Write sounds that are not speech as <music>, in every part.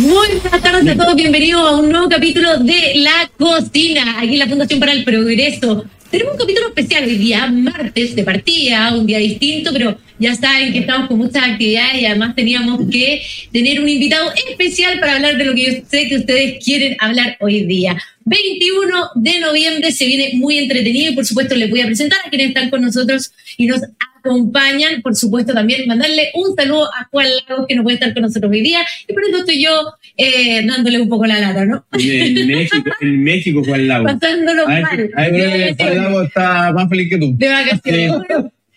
Muy buenas tardes a todos, bienvenidos a un nuevo capítulo de La Cocina, aquí en la Fundación para el Progreso. Tenemos un capítulo especial hoy día, martes de partida, un día distinto, pero ya saben que estamos con muchas actividades y además teníamos que tener un invitado especial para hablar de lo que yo sé que ustedes quieren hablar hoy día. 21 de noviembre se viene muy entretenido y por supuesto les voy a presentar a quienes están con nosotros y nos acompañan. Por supuesto también mandarle un saludo a Juan Lagos que no puede estar con nosotros hoy día y por eso estoy yo eh, dándole un poco la lata, ¿no? En <laughs> México, en México Juan Lagos. Pasándolo mal. Juan Lagos está más feliz que tú. de vacaciones.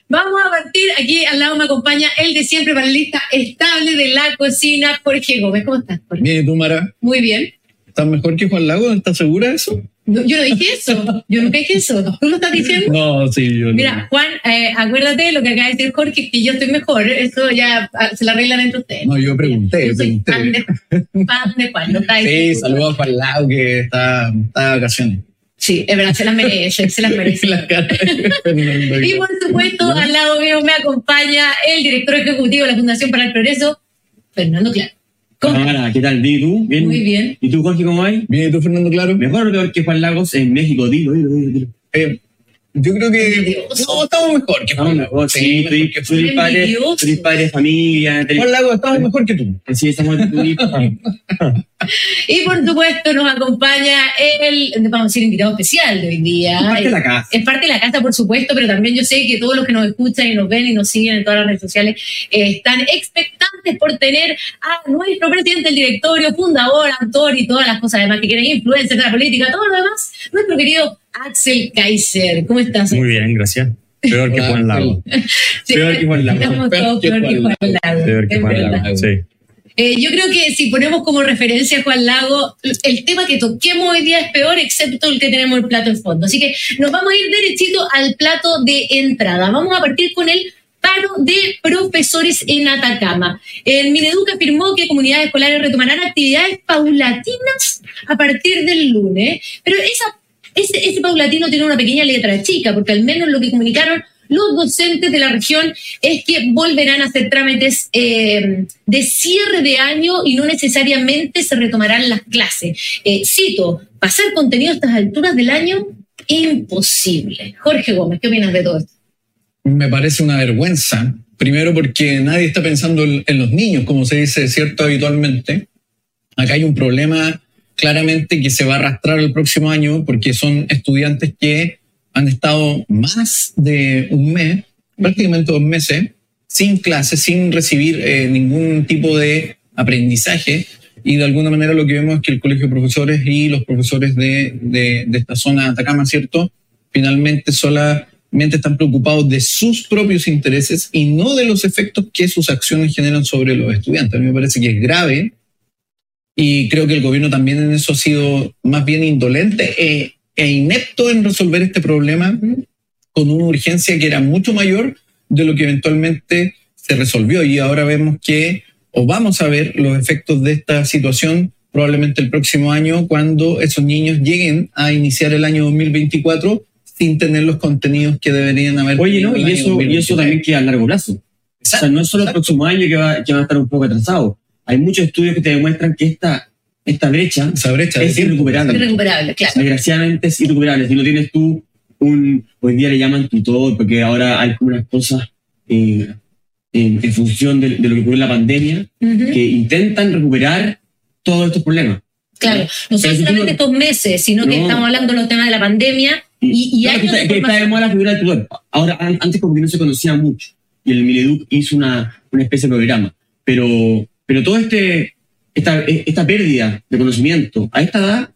Vamos a partir, aquí al lado me acompaña el de siempre panelista estable de la cocina, Jorge Gómez. ¿Cómo estás, Jorge? Bien, ¿y tú, Mara? Muy bien. ¿Estás mejor que Juan Lago? ¿Estás segura de eso? No, yo no dije eso, yo nunca dije eso. ¿Tú lo estás diciendo? No, sí, yo no. Mira, Juan, eh, acuérdate de lo que acaba de decir Jorge, que yo estoy mejor. Eso ya ah, se lo arreglan entre ustedes. No, yo pregunté, Yo pregunté. fan de, fan de Juan, lo está Sí, diciendo. saludos a Juan Lago que está, está de vacaciones. Sí, es verdad, se las merece, se las merece. <laughs> Y por supuesto, al lado mío me acompaña el director ejecutivo de la Fundación para el Progreso, Fernando Claro. ¿Qué tal? ¿Y tú? ¿Bien? Muy bien. ¿Y tú, Jorge, cómo vas? Bien, ¿y tú, Fernando Claro? Mejor o peor que Juan Lagos en México, dilo, dilo, dilo. dilo. Eh, yo creo que... No, estamos mejor que Juan mejor, Lago. sí, tú, mejor que tú eres Soy padre, padre de familia. Juan Lago, estamos mejor que tú. Sí, estamos y- Y por supuesto nos acompaña el, vamos a decir, invitado especial de hoy día. Parte de la casa. Es parte de la casa, por supuesto, pero también yo sé que todos los que nos escuchan y nos ven y nos siguen en todas las redes sociales eh, están expectantes por tener a nuestro presidente del directorio, fundador, autor y todas las cosas además que quieren, influencer de la política, todo lo demás, nuestro querido Axel Kaiser. ¿Cómo estás? Muy bien, gracias. Peor que Hola, Juan Lago. Sí, peor que Juan Lago. Peor que Juan Lago. Peor que Juan. Lago. Sí. Eh, yo creo que si ponemos como referencia a Juan Lago, el tema que toquemos hoy día es peor, excepto el que tenemos el plato de fondo. Así que nos vamos a ir derechito al plato de entrada. Vamos a partir con el paro de profesores en Atacama. El Mineduc afirmó que comunidades escolares retomarán actividades paulatinas a partir del lunes, pero ese paulatino tiene una pequeña letra chica, porque al menos lo que comunicaron los docentes de la región es que volverán a hacer trámites eh, de cierre de año y no necesariamente se retomarán las clases. Eh, cito, pasar contenido a estas alturas del año, imposible. Jorge Gómez, ¿qué opinas de todo esto? Me parece una vergüenza. Primero porque nadie está pensando en los niños, como se dice cierto habitualmente. Acá hay un problema claramente que se va a arrastrar el próximo año porque son estudiantes que han estado más de un mes, prácticamente dos meses, sin clases, sin recibir eh, ningún tipo de aprendizaje. Y de alguna manera lo que vemos es que el Colegio de Profesores y los profesores de, de, esta zona de Atacama, ¿cierto? Finalmente solamente están preocupados de sus propios intereses y no de los efectos que sus acciones generan sobre los estudiantes. A mí me parece que es grave y creo que el gobierno también en eso ha sido más bien indolente e, e inepto en resolver este problema con una urgencia que era mucho mayor de lo que eventualmente se resolvió. Y ahora vemos que, o vamos a ver los efectos de esta situación probablemente el próximo año, cuando esos niños lleguen a iniciar el año 2024 sin tener los contenidos que deberían haber. Oye, tenido ¿no? Y eso, y eso 2023. también queda a largo plazo. O sea, no es solo el Exacto. próximo año que va, que va a estar un poco atrasado. Hay muchos estudios que te demuestran que esta, esta brecha Esa brecha es tiempo. irrecuperable. Irrecuperable, claro. Desgraciadamente es irrecuperable. Si no tienes tú un, hoy en día le llaman tutor, porque ahora hay unas cosas eh, en, en función de, de lo que ocurrió en la pandemia, que intentan recuperar todos estos problemas. Claro, no son solamente estos meses, sino que estamos hablando de los temas de la pandemia y, y años que está, de que está de formación. moda la figura del tutor. Ahora, an- antes como que no se conocía mucho, y el Mineduc hizo una, una especie de programa, pero, pero todo este, esta, esta pérdida de conocimiento, a esta edad,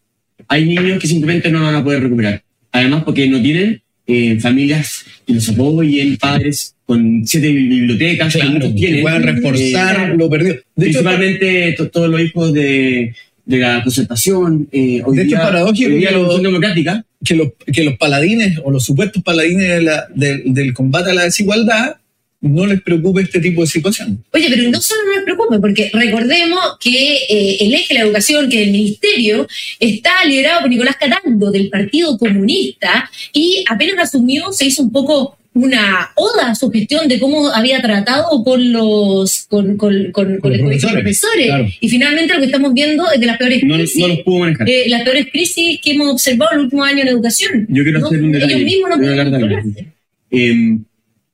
hay niños que simplemente no lo van a poder recuperar. Además, porque no tienen eh, familias que los apoyen, padres con siete bibliotecas, que Claro, muchos que tienen. puedan reforzar Eh, lo perdido. De hecho, Principalmente to- todos los hijos de, de la concertación. Eh, hoy De hecho, día, es paradójico hoy día que democrática que los, que los paladines o los supuestos paladines de la- de- del combate a la desigualdad no les preocupe este tipo de situación. Oye, pero no solo no nos preocupe, porque recordemos que eh, el eje de la educación, que el ministerio, está liderado por Nicolás Catando del Partido Comunista y apenas asumió se hizo un poco una oda a su gestión de cómo había tratado con los con, con, con, con los profesores, profesores. claro. Y finalmente lo que estamos viendo es de las peores No, crisis, no los pudo manejar. eh, las peores crisis que hemos observado en el último año en educación. Yo quiero No, hacer un detalle. Ellos mismos no pueden. Eh,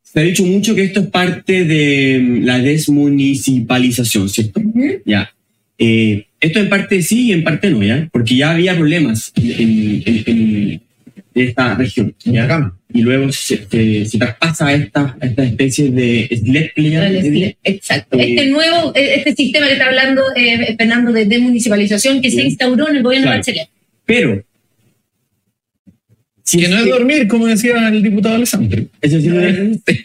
se ha dicho mucho que esto es parte de mm, la desmunicipalización, ¿cierto? Ya. Eh, esto en parte sí y en parte no, ¿ya? Porque ya había problemas en, en- en esta región, ¿ya? Y luego se, se- se traspasa a esta, a esta especie de Vale, sí, Exacto. Eh, Este nuevo, eh, este sistema que está hablando eh, Fernando de demunicipalización que se instauró en el gobierno Claro. de Bachelet. Pero... si Que no es dormir, como decía el diputado Alessandro. Eso sí,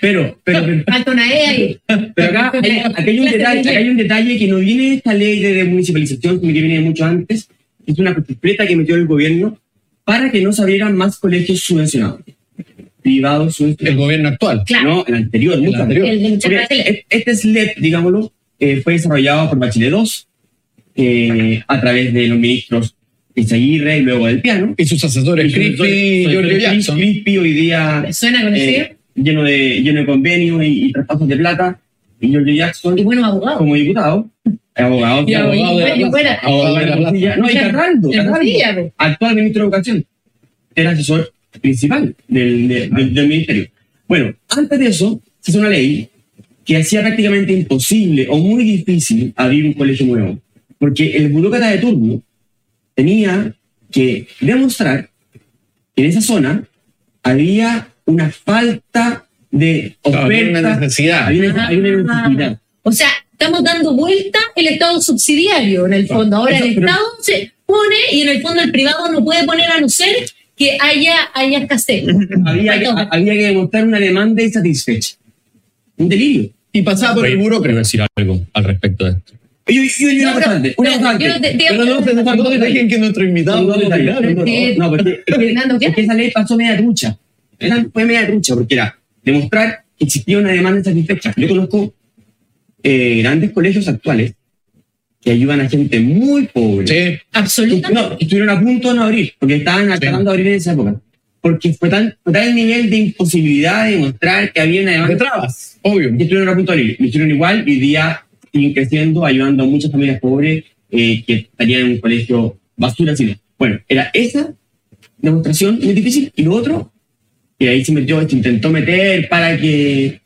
pero, pero, pero, una E ahí. Pero acá hay, acá hay un detalle, acá hay un detalle que no viene de esta ley de municipalización, sino que viene de mucho antes. Es una completa que metió el gobierno para que no se abrieran más colegios subvencionados. Privados El gobierno actual. Claro. No, el anterior, mucho anterior. antes. El Porque Bachelet. Este SLEP, digámoslo, eh, fue desarrollado por Bachelet II eh, a través de los ministros Izaguirre y luego del piano. Y sus asesores, Crispy y Giorgio Jackson. Crispy hoy día ¿Me suena conocido? eh, lleno, de, lleno de convenios y, y traspasos de plata. Y Giorgio Jackson y buenos abogados. como diputado, abogado, Y abogado. abogado de la plaza. Abogado de la plaza. no, y Carraldo, actual ministro de Educación, era asesor principal del, de- del- del ministerio. Bueno, antes de eso, se hizo una ley que hacía prácticamente imposible o muy difícil abrir un colegio nuevo, porque el burócrata de turno tenía que demostrar que en esa zona había una falta de Había oferta, una necesidad. había una, había una necesidad. O sea, estamos dando vuelta el Estado subsidiario en el fondo. Ahora Eso, el pero- Estado se pone y en el fondo el privado no puede poner a no ser que haya, haya escasez. había, que, había que demostrar una demanda insatisfecha. Un delirio. Y pasaba por el Quiero burócrata. decir algo al respecto de esto. Yo, yo, yo, No, una antes, una pero cosa antes. yo te- te- Pero no, pero no dejen que nuestro invitado. No, porque esa ley pasó media trucha. Fue media trucha, porque era demostrar que existía una demanda insatisfecha. Yo conozco eh, grandes colegios actuales que ayudan a gente muy pobre. Sí, Absolutamente. No, estuvieron a punto de no abrir, porque estaban tratando de abrir en esa época. Porque fue tan, fue tal el nivel de imposibilidad de demostrar que había una demanda de trabas, obvio. y estuvieron a punto de abrir. Lo hicieron igual y día siguen creciendo, ayudando a muchas familias pobres eh, que estarían en un colegio basura. Así. Bueno, era esa demostración muy difícil. Y lo otro, que ahí se metió, se intentó meter para que,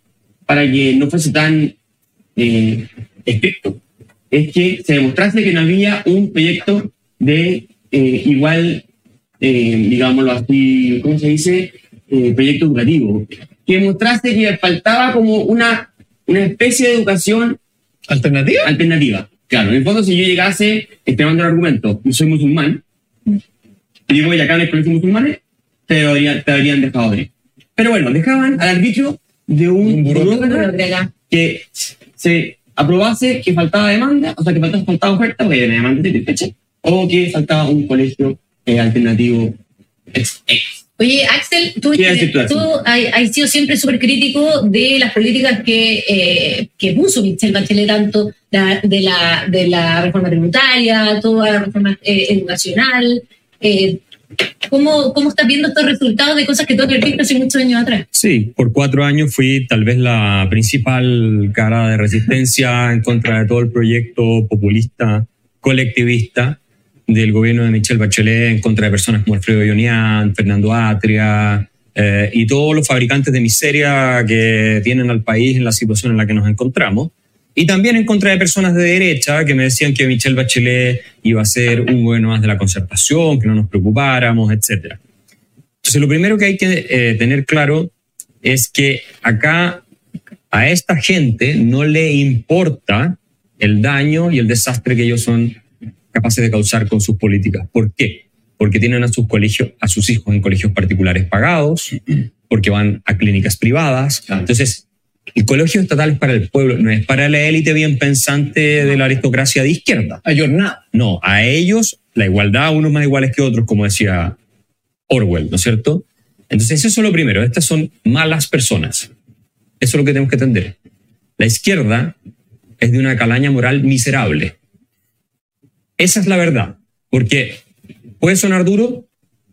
para que no fuese tan eh, estricto, es que se demostrase que no había un proyecto de eh, igual, eh, digámoslo así, ¿cómo se dice? Eh, proyecto educativo. Que demostrase que faltaba como una, una especie de educación ¿Alternativa? alternativa. Claro, en el fondo, si yo llegase, este mando el argumento, yo soy musulmán, y digo, y acá en el colegio musulmanes, te habrían, te habrían dejado abrir. Pero bueno, dejaban al arbitrio de un, Un burócrata que se aprobase que faltaba demanda, o sea, que faltaba, faltaba oferta, porque la demanda satisfecha, o que faltaba un colegio eh, alternativo ex, ex. Oye, Axel, tú, ¿Qué decir tú, has, has sido siempre súper crítico de las políticas que, eh, que puso Michelle Bachelet, tanto la- de, la, de la reforma tributaria, toda la reforma eh, educacional. ¿Cómo, ¿Cómo estás viendo estos resultados de cosas que tú visto hace muchos años atrás? Sí, por cuatro años fui tal vez la principal cara de resistencia en contra de todo el proyecto populista, colectivista del gobierno de Michelle Bachelet, en contra de personas como Alfredo Ionian, Fernando Atria eh, y todos los fabricantes de miseria que tienen al país en la situación en la que nos encontramos. Y también en contra de personas de derecha que me decían que Michelle Bachelet iba a ser un gobierno más de la concertación, que no nos preocupáramos, etcétera. Entonces, lo primero que hay que eh, tener claro es que acá a esta gente no le importa el daño y el desastre que ellos son capaces de causar con sus políticas. ¿Por qué? Porque tienen a sus colegios, a sus hijos en colegios particulares pagados, porque van a clínicas privadas. Entonces, el colegio estatal es para el pueblo, no es para la élite bien pensante de la aristocracia de izquierda. Ayornada. No, a ellos la igualdad, unos más iguales que otros, como decía Orwell, ¿no es cierto? Entonces, eso es lo primero. Estas son malas personas. Eso es lo que tenemos que entender. La izquierda es de una calaña moral miserable. Esa es la verdad. Porque puede sonar duro,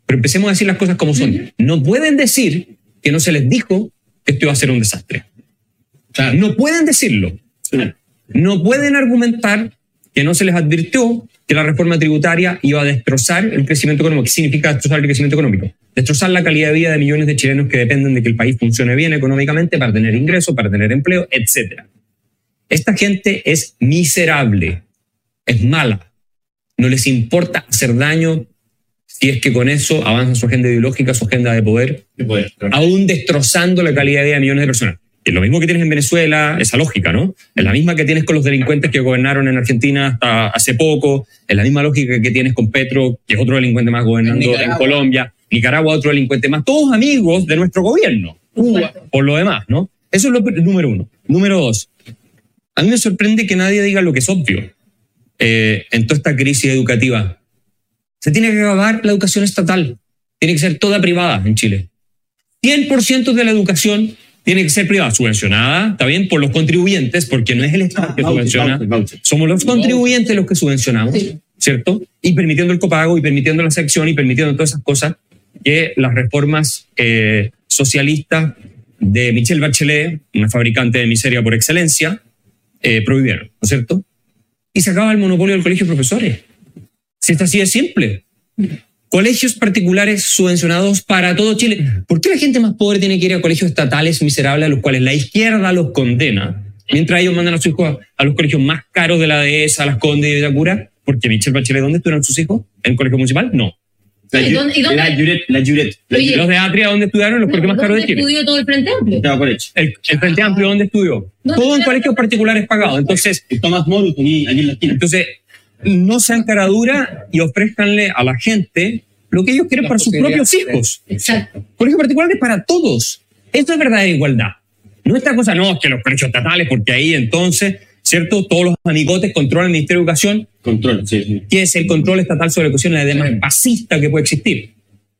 pero empecemos a decir las cosas como son. No pueden decir que no se les dijo que esto iba a ser un desastre. Claro. No pueden decirlo. No pueden argumentar que no se les advirtió que la reforma tributaria iba a destrozar el crecimiento económico. ¿Qué significa destrozar el crecimiento económico? Destrozar la calidad de vida de millones de chilenos que dependen de que el país funcione bien económicamente para tener ingresos, para tener empleo, etc. Esta gente es miserable, es mala, no les importa hacer daño si es que con eso avanza su agenda ideológica, su agenda de poder, aún destrozando la calidad de vida de millones de personas. Es lo mismo que tienes en Venezuela, esa lógica, ¿no? Es la misma que tienes con los delincuentes que gobernaron en Argentina hasta hace poco, es la misma lógica que tienes con Petro, que es otro delincuente más gobernando en. Colombia, Nicaragua otro delincuente más, todos amigos de nuestro gobierno, Cuba. por lo demás, ¿no? Eso es lo número uno. Número dos, a mí me sorprende que nadie diga lo que es obvio eh, en toda esta crisis educativa. Se tiene que acabar la educación estatal, tiene que ser toda privada en Chile. 100% de la educación tiene que ser privada, subvencionada, está bien, por los contribuyentes, porque no es el Estado que Voucher, subvenciona, somos los contribuyentes los que subvencionamos. ¿cierto? Y permitiendo el copago y permitiendo la sección y permitiendo todas esas cosas que las reformas eh, socialistas de Michelle Bachelet, una fabricante de miseria por excelencia, eh, prohibieron, ¿no es cierto? Y se acaba el monopolio del colegio de profesores. Si es así de simple. Colegios particulares subvencionados para todo Chile. ¿Por qué la gente más pobre tiene que ir a colegios estatales miserables a los cuales la izquierda los condena? Mientras ellos mandan a sus hijos a, los colegios más caros de la dehesa, a las Condes y de Vitacura. Porque Michelle Bachelet, ¿dónde estudiaron sus hijos? ¿En el colegio municipal? No. La, ¿Y dónde- y dónde- la Juret, la Juret. La Los de Atria, ¿dónde estudiaron? Los colegios más caros de ¿Dónde Chile. estudió todo el Frente Amplio? El, el Frente Amplio, ¿dónde estudió? ¿Dónde Todo en colegios particulares pagados. Entonces, Morus, aquí, aquí en la esquina. Entonces, no sean cara dura y ofrezcanle a la gente lo que ellos quieren La para sus propios hijos. Exacto. Colegios particulares para todos. Esto es verdadera igualdad. No esta cosa, no, es que los colegios estatales, porque ahí entonces, ¿cierto? Todos los amigotes controlan el Ministerio de Educación, Control, sí, sí. que es el control estatal sobre la educación, la idea más fascista que puede existir.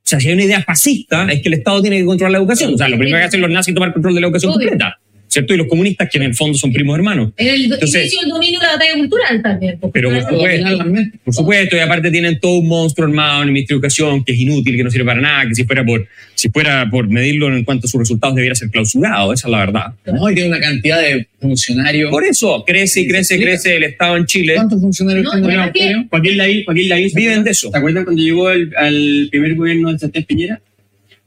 O sea, si hay una idea fascista, es que el Estado tiene que controlar la educación. O sea, lo primero que hacen los nazis es tomar control de la educación Obvio. completa. ¿Cierto? Y los comunistas, que en el fondo son primos hermanos. El Entonces- inicio del dominio de la batalla cultural también. Pero por supuesto. Por y aparte tienen todo un monstruo armado en el Ministerio de Educación que es inútil, que no sirve para nada, que si fuera por, si fuera por medirlo en cuanto a sus resultados debiera ser clausurado, esa es la verdad. No, y tiene una cantidad de funcionarios. Por eso crece y crece y crece el Estado en Chile. ¿Cuántos funcionarios No, tiene? Joaquín Lavín, Joaquín Lavín, ¿se Viven de eso. ¿Se acuerdan cuando llegó el- al primer gobierno de Santés Piñera?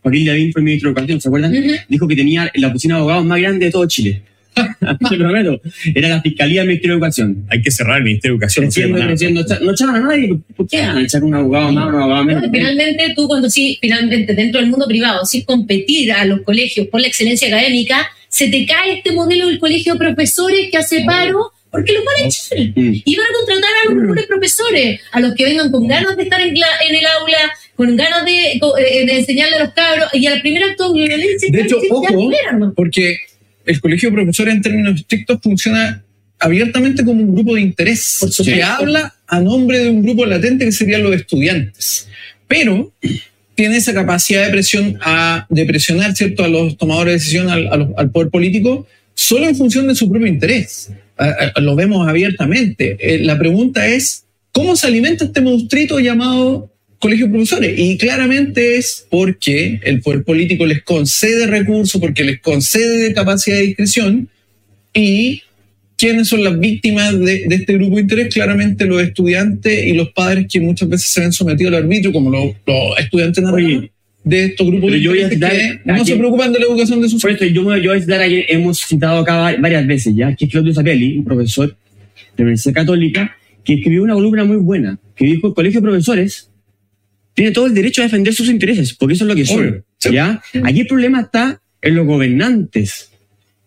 Joaquín Lavín fue ministro de Educación, ¿se acuerdan? Dijo que tenía la oficina de abogados más grande de todo Chile. <laughs> Te prometo. Era la Fiscalía del Ministerio de Educación. Hay que cerrar el Ministerio de Educación. no Creciendo, creciendo. Echaban a nadie. ¿Por qué van a echar un abogado más, un abogado menos? Bueno, finalmente tú cuando sí, finalmente dentro del mundo privado, sí competir a los colegios por la excelencia académica, se te cae este modelo del colegio de profesores que hace paro porque los van a echar. Mm. Y van a contratar a los mejores profesores, a los que vengan con ganas de estar en, en el aula, con ganas de, co- eh, de enseñarle a los cabros, y al primer acto de violencia, De hecho, ojo, porque el colegio de profesores en términos estrictos funciona abiertamente como un grupo de interés que habla a nombre de un grupo latente que serían los estudiantes. Pero tiene esa capacidad de presión a, de presionar cierto a los tomadores de decisión al, al poder político solo en función de su propio interés. A- a- lo vemos abiertamente. Eh, la pregunta es cómo se alimenta este monstruito llamado colegio de profesores. Y claramente es porque el poder político les concede recursos, porque les concede capacidad de discreción y quiénes son las víctimas de, de este grupo de interés, claramente los estudiantes y los padres que muchas veces se ven sometidos al arbitrio, como los, los estudiantes Oye, de estos grupos de yo intereses citar que no se preocupan de la educación de sus Por eso yo, me- voy a citar ayer, hemos citado acá va- varias veces ya, que es Claudio Zapelli, un profesor de la Universidad Católica, que escribió una columna muy buena, que dijo, el colegio de profesores tiene todo el derecho a defender sus intereses, porque eso es lo que son. Obvio. ¿ya? Aquí el problema está en los gobernantes,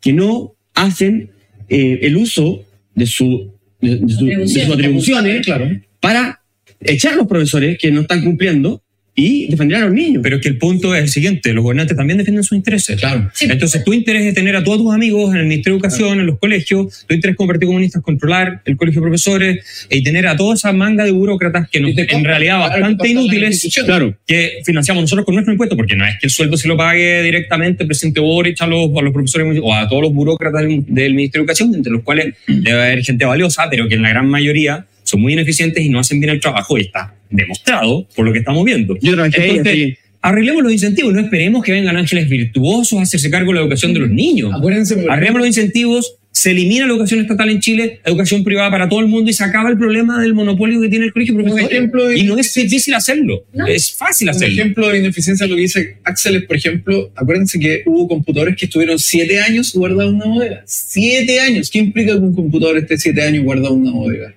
que no hacen eh, el uso de, su, de, de su- de sus atribuciones Claro. para echar a los profesores que no están cumpliendo y defender a los niños. Pero es que el punto es el siguiente, los gobernantes también defienden sus intereses. Claro. Sí. Entonces, tu interés es tener a todos tus amigos en el Ministerio de Educación, en los colegios, tu interés como Partido Comunista es controlar el colegio de profesores y tener a toda esa manga de burócratas que nos- en realidad claro, te bastante inútiles claro. que financiamos nosotros con nuestro impuesto, porque no es que el sueldo se lo pague directamente el presidente Boric a los, a los profesores o a todos los burócratas del, del Ministerio de Educación, entre los cuales debe haber gente valiosa, pero que en la gran mayoría son muy ineficientes y no hacen bien el trabajo y está demostrado por lo que estamos viendo. Yo trabajé Entonces, arreglemos los incentivos, no esperemos que vengan ángeles virtuosos a hacerse cargo de la educación de los niños. Acuérdense, Arreglemos los incentivos, se elimina la educación estatal en Chile, educación privada para todo el mundo y se acaba el problema del monopolio que tiene el colegio Un profesional. de- Y no es difícil hacerlo, No. es fácil Un hacerlo. ejemplo de ineficiencia lo que dice Axel es, por ejemplo, acuérdense que hubo computadores que estuvieron siete años guardados en una bodega. Siete años. ¿Qué implica que un computador esté siete años guardado en una bodega?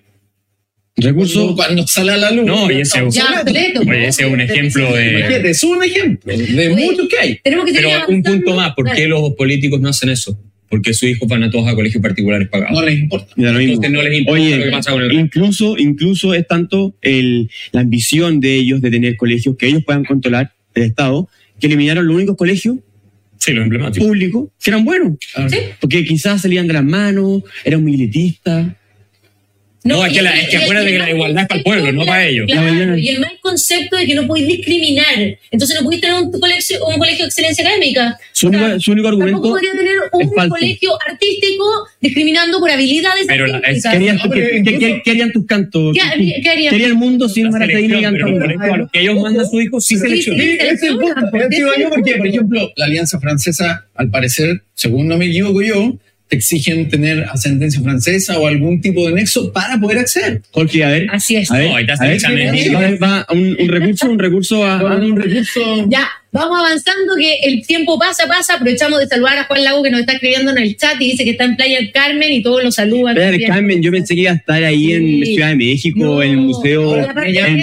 Recursos Cuando sale a la luz. No, y ese- Ya, obsoleto, Oye, ese es un ejemplo de... Es un ejemplo de Oye, muchos que hay. Tenemos que Pero un punto más, ¿por qué los políticos no hacen eso? Porque sus hijos van a todos a colegios particulares pagados. No les importa. Da lo mismo. Entonces no les importa Oye, lo que pasa con el incluso, incluso es tanto el, la ambición de ellos de tener colegios que ellos puedan controlar el Estado, que eliminaron los únicos colegios Sí, lo emblemático. públicos que eran buenos. Sí. Porque quizás salían de las manos, eran muy elitistas. No, es que la- es que acuérdate que el la igualdad es para el pueblo, no de la- para ellos. claro, y el mal concepto de que no podéis discriminar. Entonces no podéis tener un colegio, un colegio de excelencia académica. Su único, su único Tampoco argumento podría tener un falso. colegio artístico discriminando por habilidades Pero la- es- No, pero que- incluso- que- que harían tus cantos. ¿Qué haría- qué harían? Quería el mundo sin La Maracaína y los que ellos mandan a sus hijos sí Sí, seleccionan. Sí, ese es el punto. ¿por qué Ese iba yo seleccionan? porque, por ejemplo, la Alianza Francesa, al parecer, según no me equivoco yo, te exigen tener ascendencia francesa o algún tipo de nexo para poder acceder. Jorge, a ver. Así es. A ver, No, a va- va un, un recurso, un recurso a, un recurso. Ya, vamos avanzando, que el tiempo pasa, pasa. Aprovechamos de saludar a Juan Lago que nos está escribiendo en el chat y dice que está en Playa del Carmen y todos lo saludan. Playa del. Carmen, yo pensé que iba a estar ahí en Sí. Ciudad de México, No, en el museo. en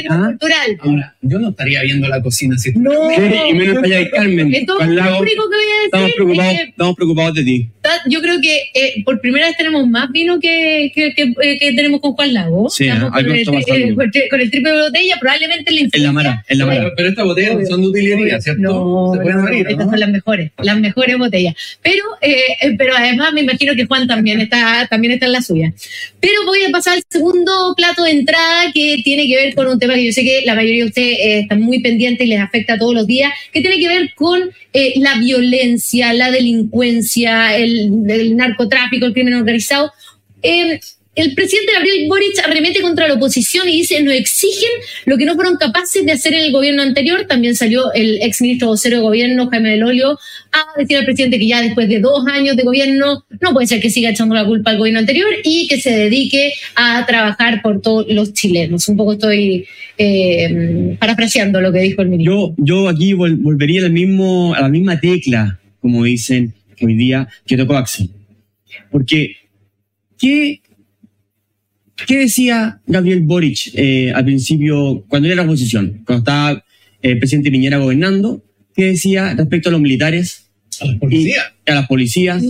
ah. cultural. Ahora, yo no estaría viendo la cocina si No, y menos en Playa del Carmen. Entonces, Juan Lago, lo único que voy a estamos decir preocupados, es que estamos preocupados de ti. Está- yo creo que eh, por primera vez tenemos más vino que, que, que, eh, que tenemos con Juan Lago. Sí, con, el, eh, con el- triple de botella, probablemente la En la mara, en la mara. Pero, pero estas botellas no son de utilería, ¿cierto? No, Se pueden no, abrir, estas ¿no? son las mejores, las mejores botellas. Pero, eh, eh, pero además me imagino que Juan también está, también está en la suya. Pero voy a pasar al segundo plato de entrada que tiene que ver con un tema que yo sé que la mayoría de ustedes eh, están muy pendientes y les afecta todos los días, que tiene que ver con eh, la violencia, la delincuencia, el, el narcotráfico, el crimen organizado. Eh, el presidente Gabriel Boric arremete contra la oposición y dice, nos exigen lo que no fueron capaces de hacer en el gobierno anterior. También salió el ex ministro vocero de gobierno, Jaime Del Olio, a decir al presidente que ya después de dos años de gobierno no puede ser que siga echando la culpa al gobierno anterior y que se dedique a trabajar por todos los chilenos. Un poco estoy eh, parafraseando lo que dijo el ministro. Yo, yo aquí vol- volvería al mismo, a la misma tecla, como dicen hoy día, que tocó Axel. Porque, ¿qué, qué decía Gabriel Boric eh, al principio, cuando era la oposición, cuando estaba eh, el presidente Piñera gobernando? ¿Qué decía respecto a los militares A la policía. y a las policías,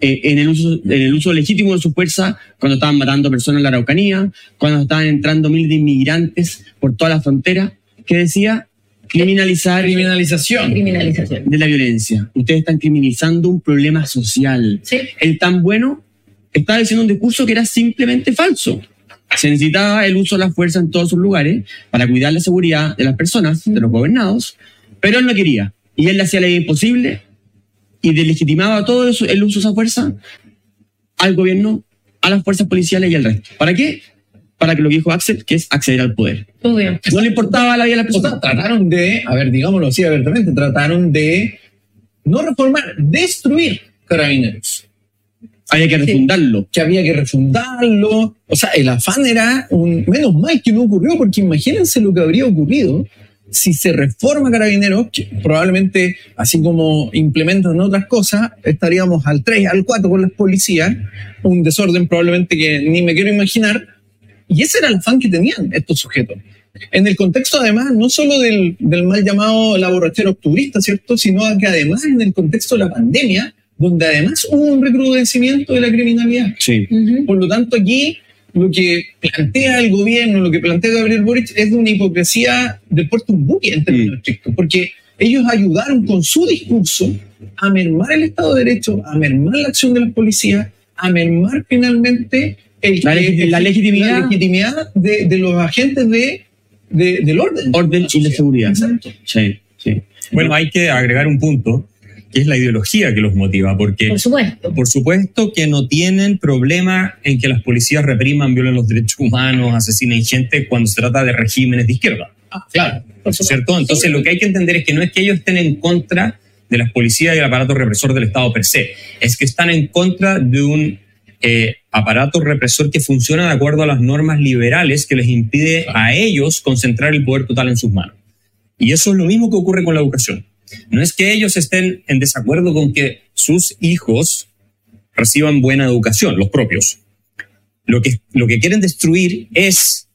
eh, en, el uso, en el uso legítimo de su fuerza, cuando estaban matando personas en la Araucanía, cuando estaban entrando miles de inmigrantes por toda la frontera, que decía criminalizar Criminalización. Criminalización. de la violencia. Ustedes están criminalizando un problema social. Sí. El tan bueno estaba diciendo un discurso que era simplemente falso. Se necesitaba el uso de la fuerza en todos sus lugares para cuidar la seguridad de las personas, de los gobernados, pero él no quería. Y él le hacía la vida imposible y delegitimaba todo eso- el uso de esa fuerza al gobierno, a las fuerzas policiales y al resto. ¿Para qué? Para que lo que dijo Axel, que es acceder al poder. Todo bien. No le importaba la vida de la O sea, persona. trataron de, a ver, digámoslo así abiertamente, trataron de no reformar, destruir carabineros. Había que refundarlo. que había que refundarlo. O sea, el afán era un. Menos mal que no ocurrió, porque imagínense lo que habría ocurrido si se reforma Carabineros, que probablemente, así como implementan otras cosas, estaríamos al 3, al 4 con las policías, un desorden probablemente que ni me quiero imaginar. Y ese era el afán que tenían estos sujetos. En el contexto, además, no solo del, del mal llamado la borrachera octubrista, ¿cierto? Sino que además en el contexto de la pandemia, donde además hubo un recrudecimiento de la criminalidad. Sí. Por lo tanto, aquí lo que plantea el gobierno, lo que plantea Gabriel Boric es de una hipocresía del puerto un buque en términos estrictos, porque ellos ayudaron con su discurso a mermar el Estado de Derecho, a mermar la acción de las policías, a mermar finalmente el, La legitimidad. la legitimidad de, de los agentes de, de- del orden. Orden y la seguridad. Exacto. Sí, sí. Bueno, hay que agregar un punto, que es la ideología que los motiva, porque Por supuesto. por supuesto que no tienen problema en que las policías repriman, violen los derechos humanos, asesinen gente cuando se trata de regímenes de izquierda. Ah, claro. ¿cierto? Entonces lo que hay que entender es que no es que ellos estén en contra de las policías y el aparato represor del Estado per se, es que están en contra de un eh, aparato represor que funciona de acuerdo a las normas liberales que les impide a ellos concentrar el poder total en sus manos. Y eso es lo mismo que ocurre con la educación. No es que ellos estén en desacuerdo con que sus hijos reciban buena educación, los propios. Lo que, lo que quieren destruir es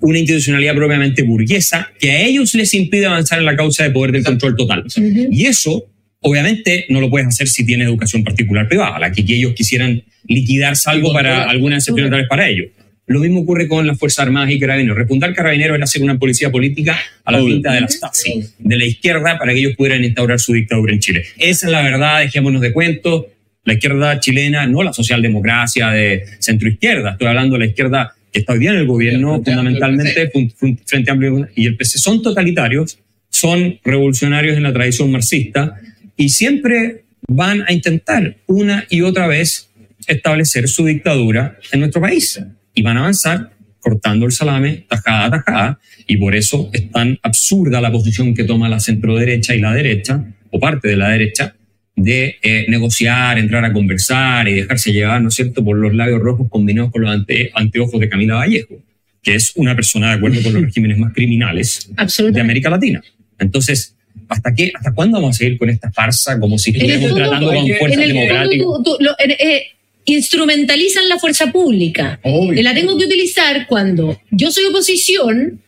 una institucionalidad propiamente burguesa que a ellos les impide avanzar en la causa de poder del control total. Y eso, obviamente, no lo puedes hacer si tienes educación particular privada, la que ellos quisieran liquidar salvo para algunas excepciones para ellos. Lo mismo ocurre con las Fuerzas Armadas y Carabineros. Refundar Carabineros era hacer una policía política a la pinta de la Stasi, de la izquierda, para que ellos pudieran instaurar su dictadura en Chile. Esa es la verdad, dejémonos de cuentos. La izquierda chilena, no la socialdemocracia de centroizquierda, estoy hablando de la izquierda que está hoy día en el gobierno, fundamentalmente Frente Amplio y el PC, son totalitarios, son revolucionarios en la tradición marxista y siempre van a intentar una y otra vez establecer su dictadura en nuestro país y van a avanzar cortando el salame tajada a tajada y por eso es tan absurda la posición que toma la centroderecha y la derecha o parte de la derecha de eh, negociar, entrar a conversar y dejarse llevar, ¿no es cierto?, por los labios rojos combinados con los ante, anteojos de Camila Vallejo, que es una persona de acuerdo con los <laughs> regímenes más criminales de América Latina. Entonces, ¿hasta qué, hasta cuándo vamos a seguir con esta farsa como si estuviéramos tratando con fuerza democrática? Eh, instrumentalizan la fuerza pública. Y la tengo que utilizar cuando yo soy oposición,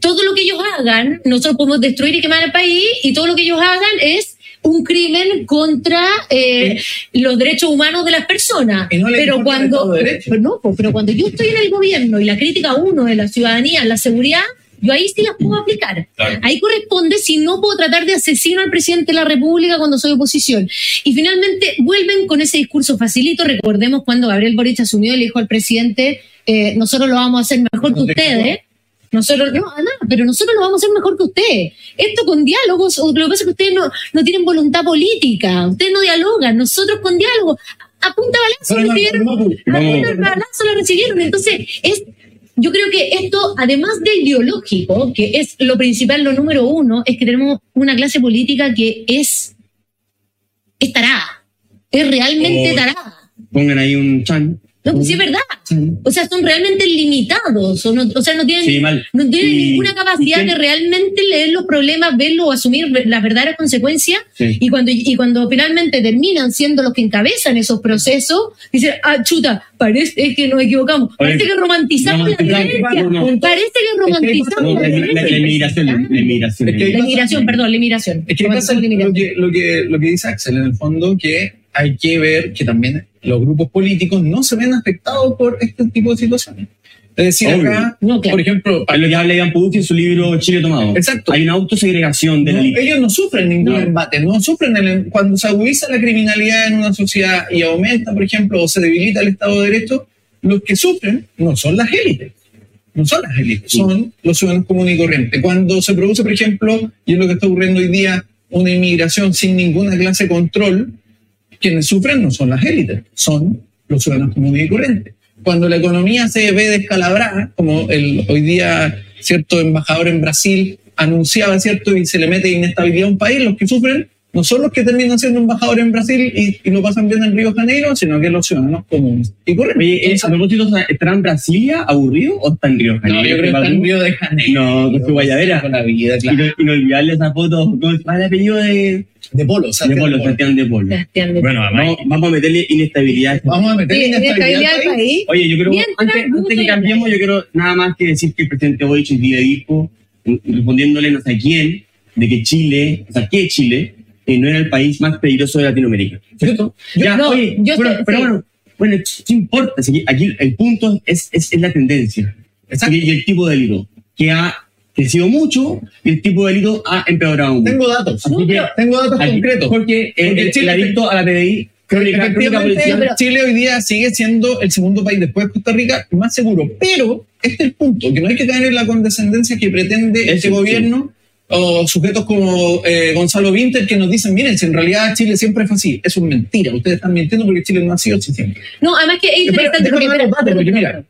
todo lo que ellos hagan, nosotros podemos destruir y quemar el país, y todo lo que ellos hagan es un crimen contra eh, los derechos humanos de las personas. pero cuando pero no, pero cuando yo estoy en el gobierno y la crítica uno de la ciudadanía, la seguridad, yo ahí sí las puedo aplicar. Ahí corresponde si no puedo tratar de asesino al presidente de la República cuando soy oposición. Y finalmente vuelven con ese discurso facilito. Recordemos cuando Gabriel Boric asumió y le dijo al presidente, eh, nosotros lo vamos a hacer mejor que ustedes. Nosotros, no, nada, pero nosotros lo vamos a hacer mejor que ustedes. Esto con diálogos, lo que pasa es que ustedes no, no tienen voluntad política, ustedes no dialogan, nosotros con diálogo, a punta balazo recibieron, a punta balazo lo recibieron. Entonces, es yo creo que esto, además de ideológico, que es lo principal, lo número uno, es que tenemos una clase política que es, es tarada, es realmente tarada. Pongan ahí un chan. No, pues sí es verdad. O sea, son realmente limitados. O, no, o sea, no tienen, no tienen ninguna capacidad de realmente leer los problemas, verlos o asumir las verdaderas consecuencias. Y, cuando, y cuando finalmente terminan siendo los que encabezan esos procesos, dicen, ah, chuta, parece que nos equivocamos. Parece que romantizamos la violencia. Parece que romantizamos la La inmigración. La inmigración, la inmigración perdón, la inmigración. Es que pasa lo que, lo, que, lo que dice Axel, en el fondo, que hay que ver que también los grupos políticos no se ven afectados por este tipo de situaciones. Es decir, acá, por ejemplo. Es lo que habla Iván Puducci en su libro Chile Tomado. Exacto. Hay una autosegregación de la Ellos no sufren ningún embate, no sufren cuando se agudiza la criminalidad en una sociedad y aumenta, por ejemplo, o se debilita el Estado de Derecho, los que sufren no son las élites. No son las élites, son los ciudadanos comunes y corrientes. Cuando se produce, por ejemplo, y es lo que está ocurriendo hoy día, una inmigración sin ninguna clase de control, quienes sufren no son las élites, son los ciudadanos comunes y corrientes. Cuando la economía se ve descalabrada, como el hoy día cierto embajador en Brasil anunciaba, ¿cierto? Y se le mete inestabilidad a un país, los que sufren no son los que terminan siendo embajadores en Brasil y, lo pasan bien en Río de Janeiro, sino que los ciudadanos comunes. Y corren. Oye, ¿a propósito, ¿estará en Brasilia aburrido o está en Río de Janeiro? No, yo creo que está en Río de Janeiro. No, con su guayadera. Con la vida, claro. Y no, olvidarle esa foto, ¿cómo es el apellido de...? De Polo, De Polo, Sebastián de Polo. Bueno, vamos, vamos, a meterle inestabilidad. Vamos a meterle inestabilidad, al país. Oye, yo creo, antes, antes que cambiemos, yo quiero nada más que decir que el presidente Boric día dijo, respondiéndole no sé a quién, de que Chile, o sea, ¿qué Chile? Eh, no era el país más peligroso de Latinoamérica. ¿Cierto? ya, no, oye, yo pero, pero bueno, bueno, ¿qué importa? Aquí el punto es, es, es la tendencia Exacto. y el tipo de delito, que ha crecido mucho y el tipo de delito ha empeorado mucho. Tengo datos, Así que, tengo datos aquí, concretos. Porque, el, porque Chile, el adicto a la PDI Crónica, crónica Chile hoy día sigue siendo el segundo país después de Costa Rica más seguro, pero este es el punto, que no hay que caer en la condescendencia que pretende este gobierno o sujetos como eh, Gonzalo Vinter que nos dicen, miren, si en realidad Chile siempre fue así. Eso es mentira. Ustedes están mintiendo porque Chile no ha sido así siempre. No, además que es interesante. porque, mira,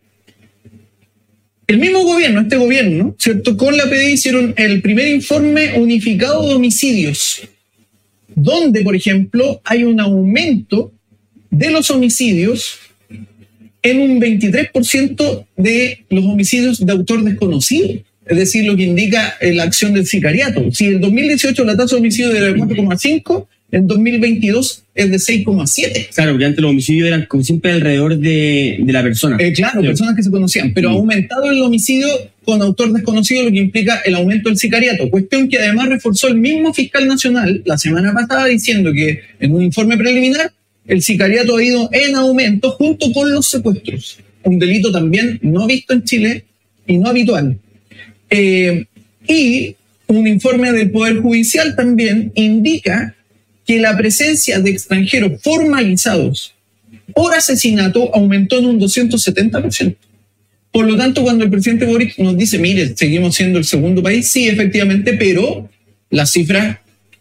El mismo gobierno, este gobierno, ¿cierto? Con la PDI hicieron el primer informe unificado de homicidios, donde, por ejemplo, hay un aumento de los homicidios en un 23% de los homicidios de autor desconocido. Es decir, lo que indica eh, la acción del sicariato. Si en 2018 la tasa de homicidio era de 4,5, en 2022 es de 6,7. Claro, porque antes los homicidios eran como siempre alrededor de, de la persona. Eh, claro, Sí. personas que se conocían, pero ha aumentado el homicidio con autor desconocido, lo que implica el aumento del sicariato. Cuestión que además reforzó el mismo fiscal nacional la semana pasada diciendo que en un informe preliminar el sicariato ha ido en aumento junto con los secuestros. Un delito también no visto en Chile y no habitual. Eh, y un informe del Poder Judicial también indica que la presencia de extranjeros formalizados por asesinato aumentó en un 270%. Por lo tanto, cuando el presidente Boric nos dice, mire, seguimos siendo el segundo país, sí, efectivamente, pero las cifras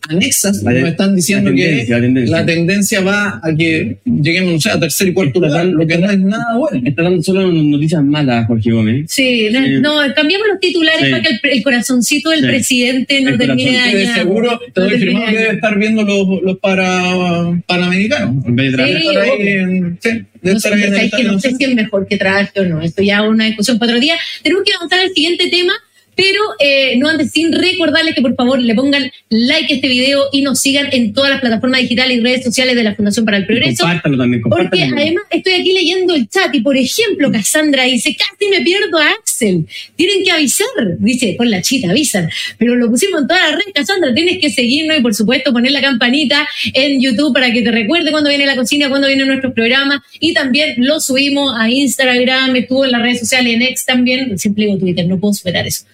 anexas La- nos están diciendo la que la tendencia. la tendencia va a que lleguemos, no sé, a tercer y cuarto lugar, lo que no es nada bueno. Está dando solo noticias malas, Jorge Gómez. Sí, no, Sí. no, cambiamos los titulares Sí. para que el, el corazoncito del Sí. presidente no termine dañado. seguro te doy firmado que debe estar viendo los, los para, panamericanos. En vez de Sí, No sé, estar ahí en el sabéis que no sé si es mejor que trabaje o no. Esto ya es una discusión para otro día. Tenemos que avanzar al siguiente tema, pero eh, no antes sin recordarles que por favor le pongan like a este video y nos sigan en todas las plataformas digitales y redes sociales de la Fundación para el Progreso. Compártalo también, Porque compártalo. además estoy aquí leyendo el chat y por ejemplo Cassandra dice, casi me pierdo a Axel, tienen que avisar, dice, con la chita avisan, pero lo pusimos en toda la red, Cassandra, tienes que seguirnos y por supuesto poner la campanita en YouTube para que te recuerde cuando viene la cocina, cuando vienen nuestros programas y también lo subimos a Instagram, estuvo en las redes sociales, en X también, siempre digo Twitter, no puedo superar eso.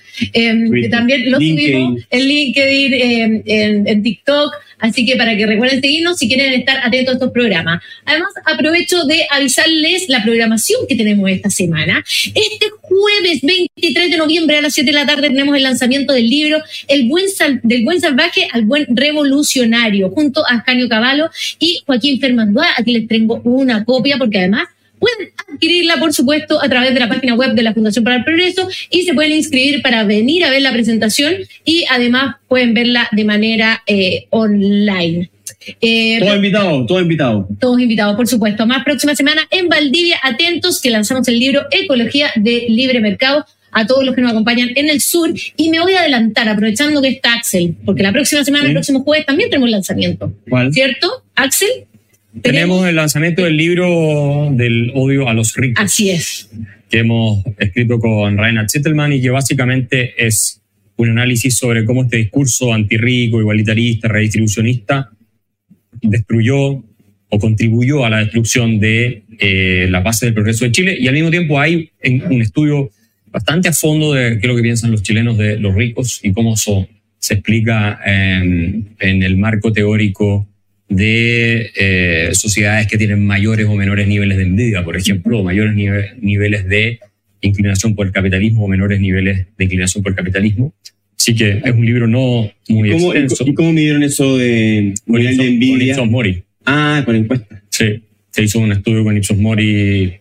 Twitter, también lo subimos en LinkedIn, em, en, en TikTok, así que para que recuerden seguirnos si quieren estar atentos a estos programas. Además, aprovecho de avisarles la programación que tenemos esta semana. Este jueves 23 de noviembre a las 7 de la tarde tenemos el lanzamiento del libro El buen Sal- del buen salvaje al buen revolucionario, junto a Ascanio Cavallo y Joaquín Fermanduá. Aquí les tengo una copia porque además Pueden adquirirla, por supuesto, a través de la página web de la Fundación para el Progreso y se pueden inscribir para venir a ver la presentación y además pueden verla de manera eh, online. Eh, Todo invitado, todo invitado. todos invitados, por supuesto. Más próxima semana en Valdivia, atentos que lanzamos el libro Ecología de Libre Mercado a todos los que nos acompañan en el sur. Y me voy a adelantar, aprovechando que está Axel, porque la próxima semana, Sí. el próximo jueves, también tenemos lanzamiento. ¿Cuál? ¿Cierto, Axel? Tenemos el lanzamiento del libro del odio a los ricos. Así es. que hemos escrito con Reinhard Zittelmann y que básicamente es un análisis sobre cómo este discurso antirrico, igualitarista, redistribucionista destruyó o contribuyó a la destrucción de eh, las bases del progreso de Chile y al mismo tiempo hay un estudio bastante a fondo de qué es lo que piensan los chilenos de los ricos y cómo eso se explica en, en el marco teórico de eh, sociedades que tienen mayores o menores niveles de envidia, por ejemplo, o mayores nive- niveles de inclinación por el capitalismo o menores niveles de inclinación por el capitalismo. Así que es un libro no muy ¿Y cómo, extenso. y cómo midieron eso de Con nivel de Ipsos- con envidia? Ipsos Mori. Ah, con encuestas. Sí, se hizo un estudio con Ipsos Mori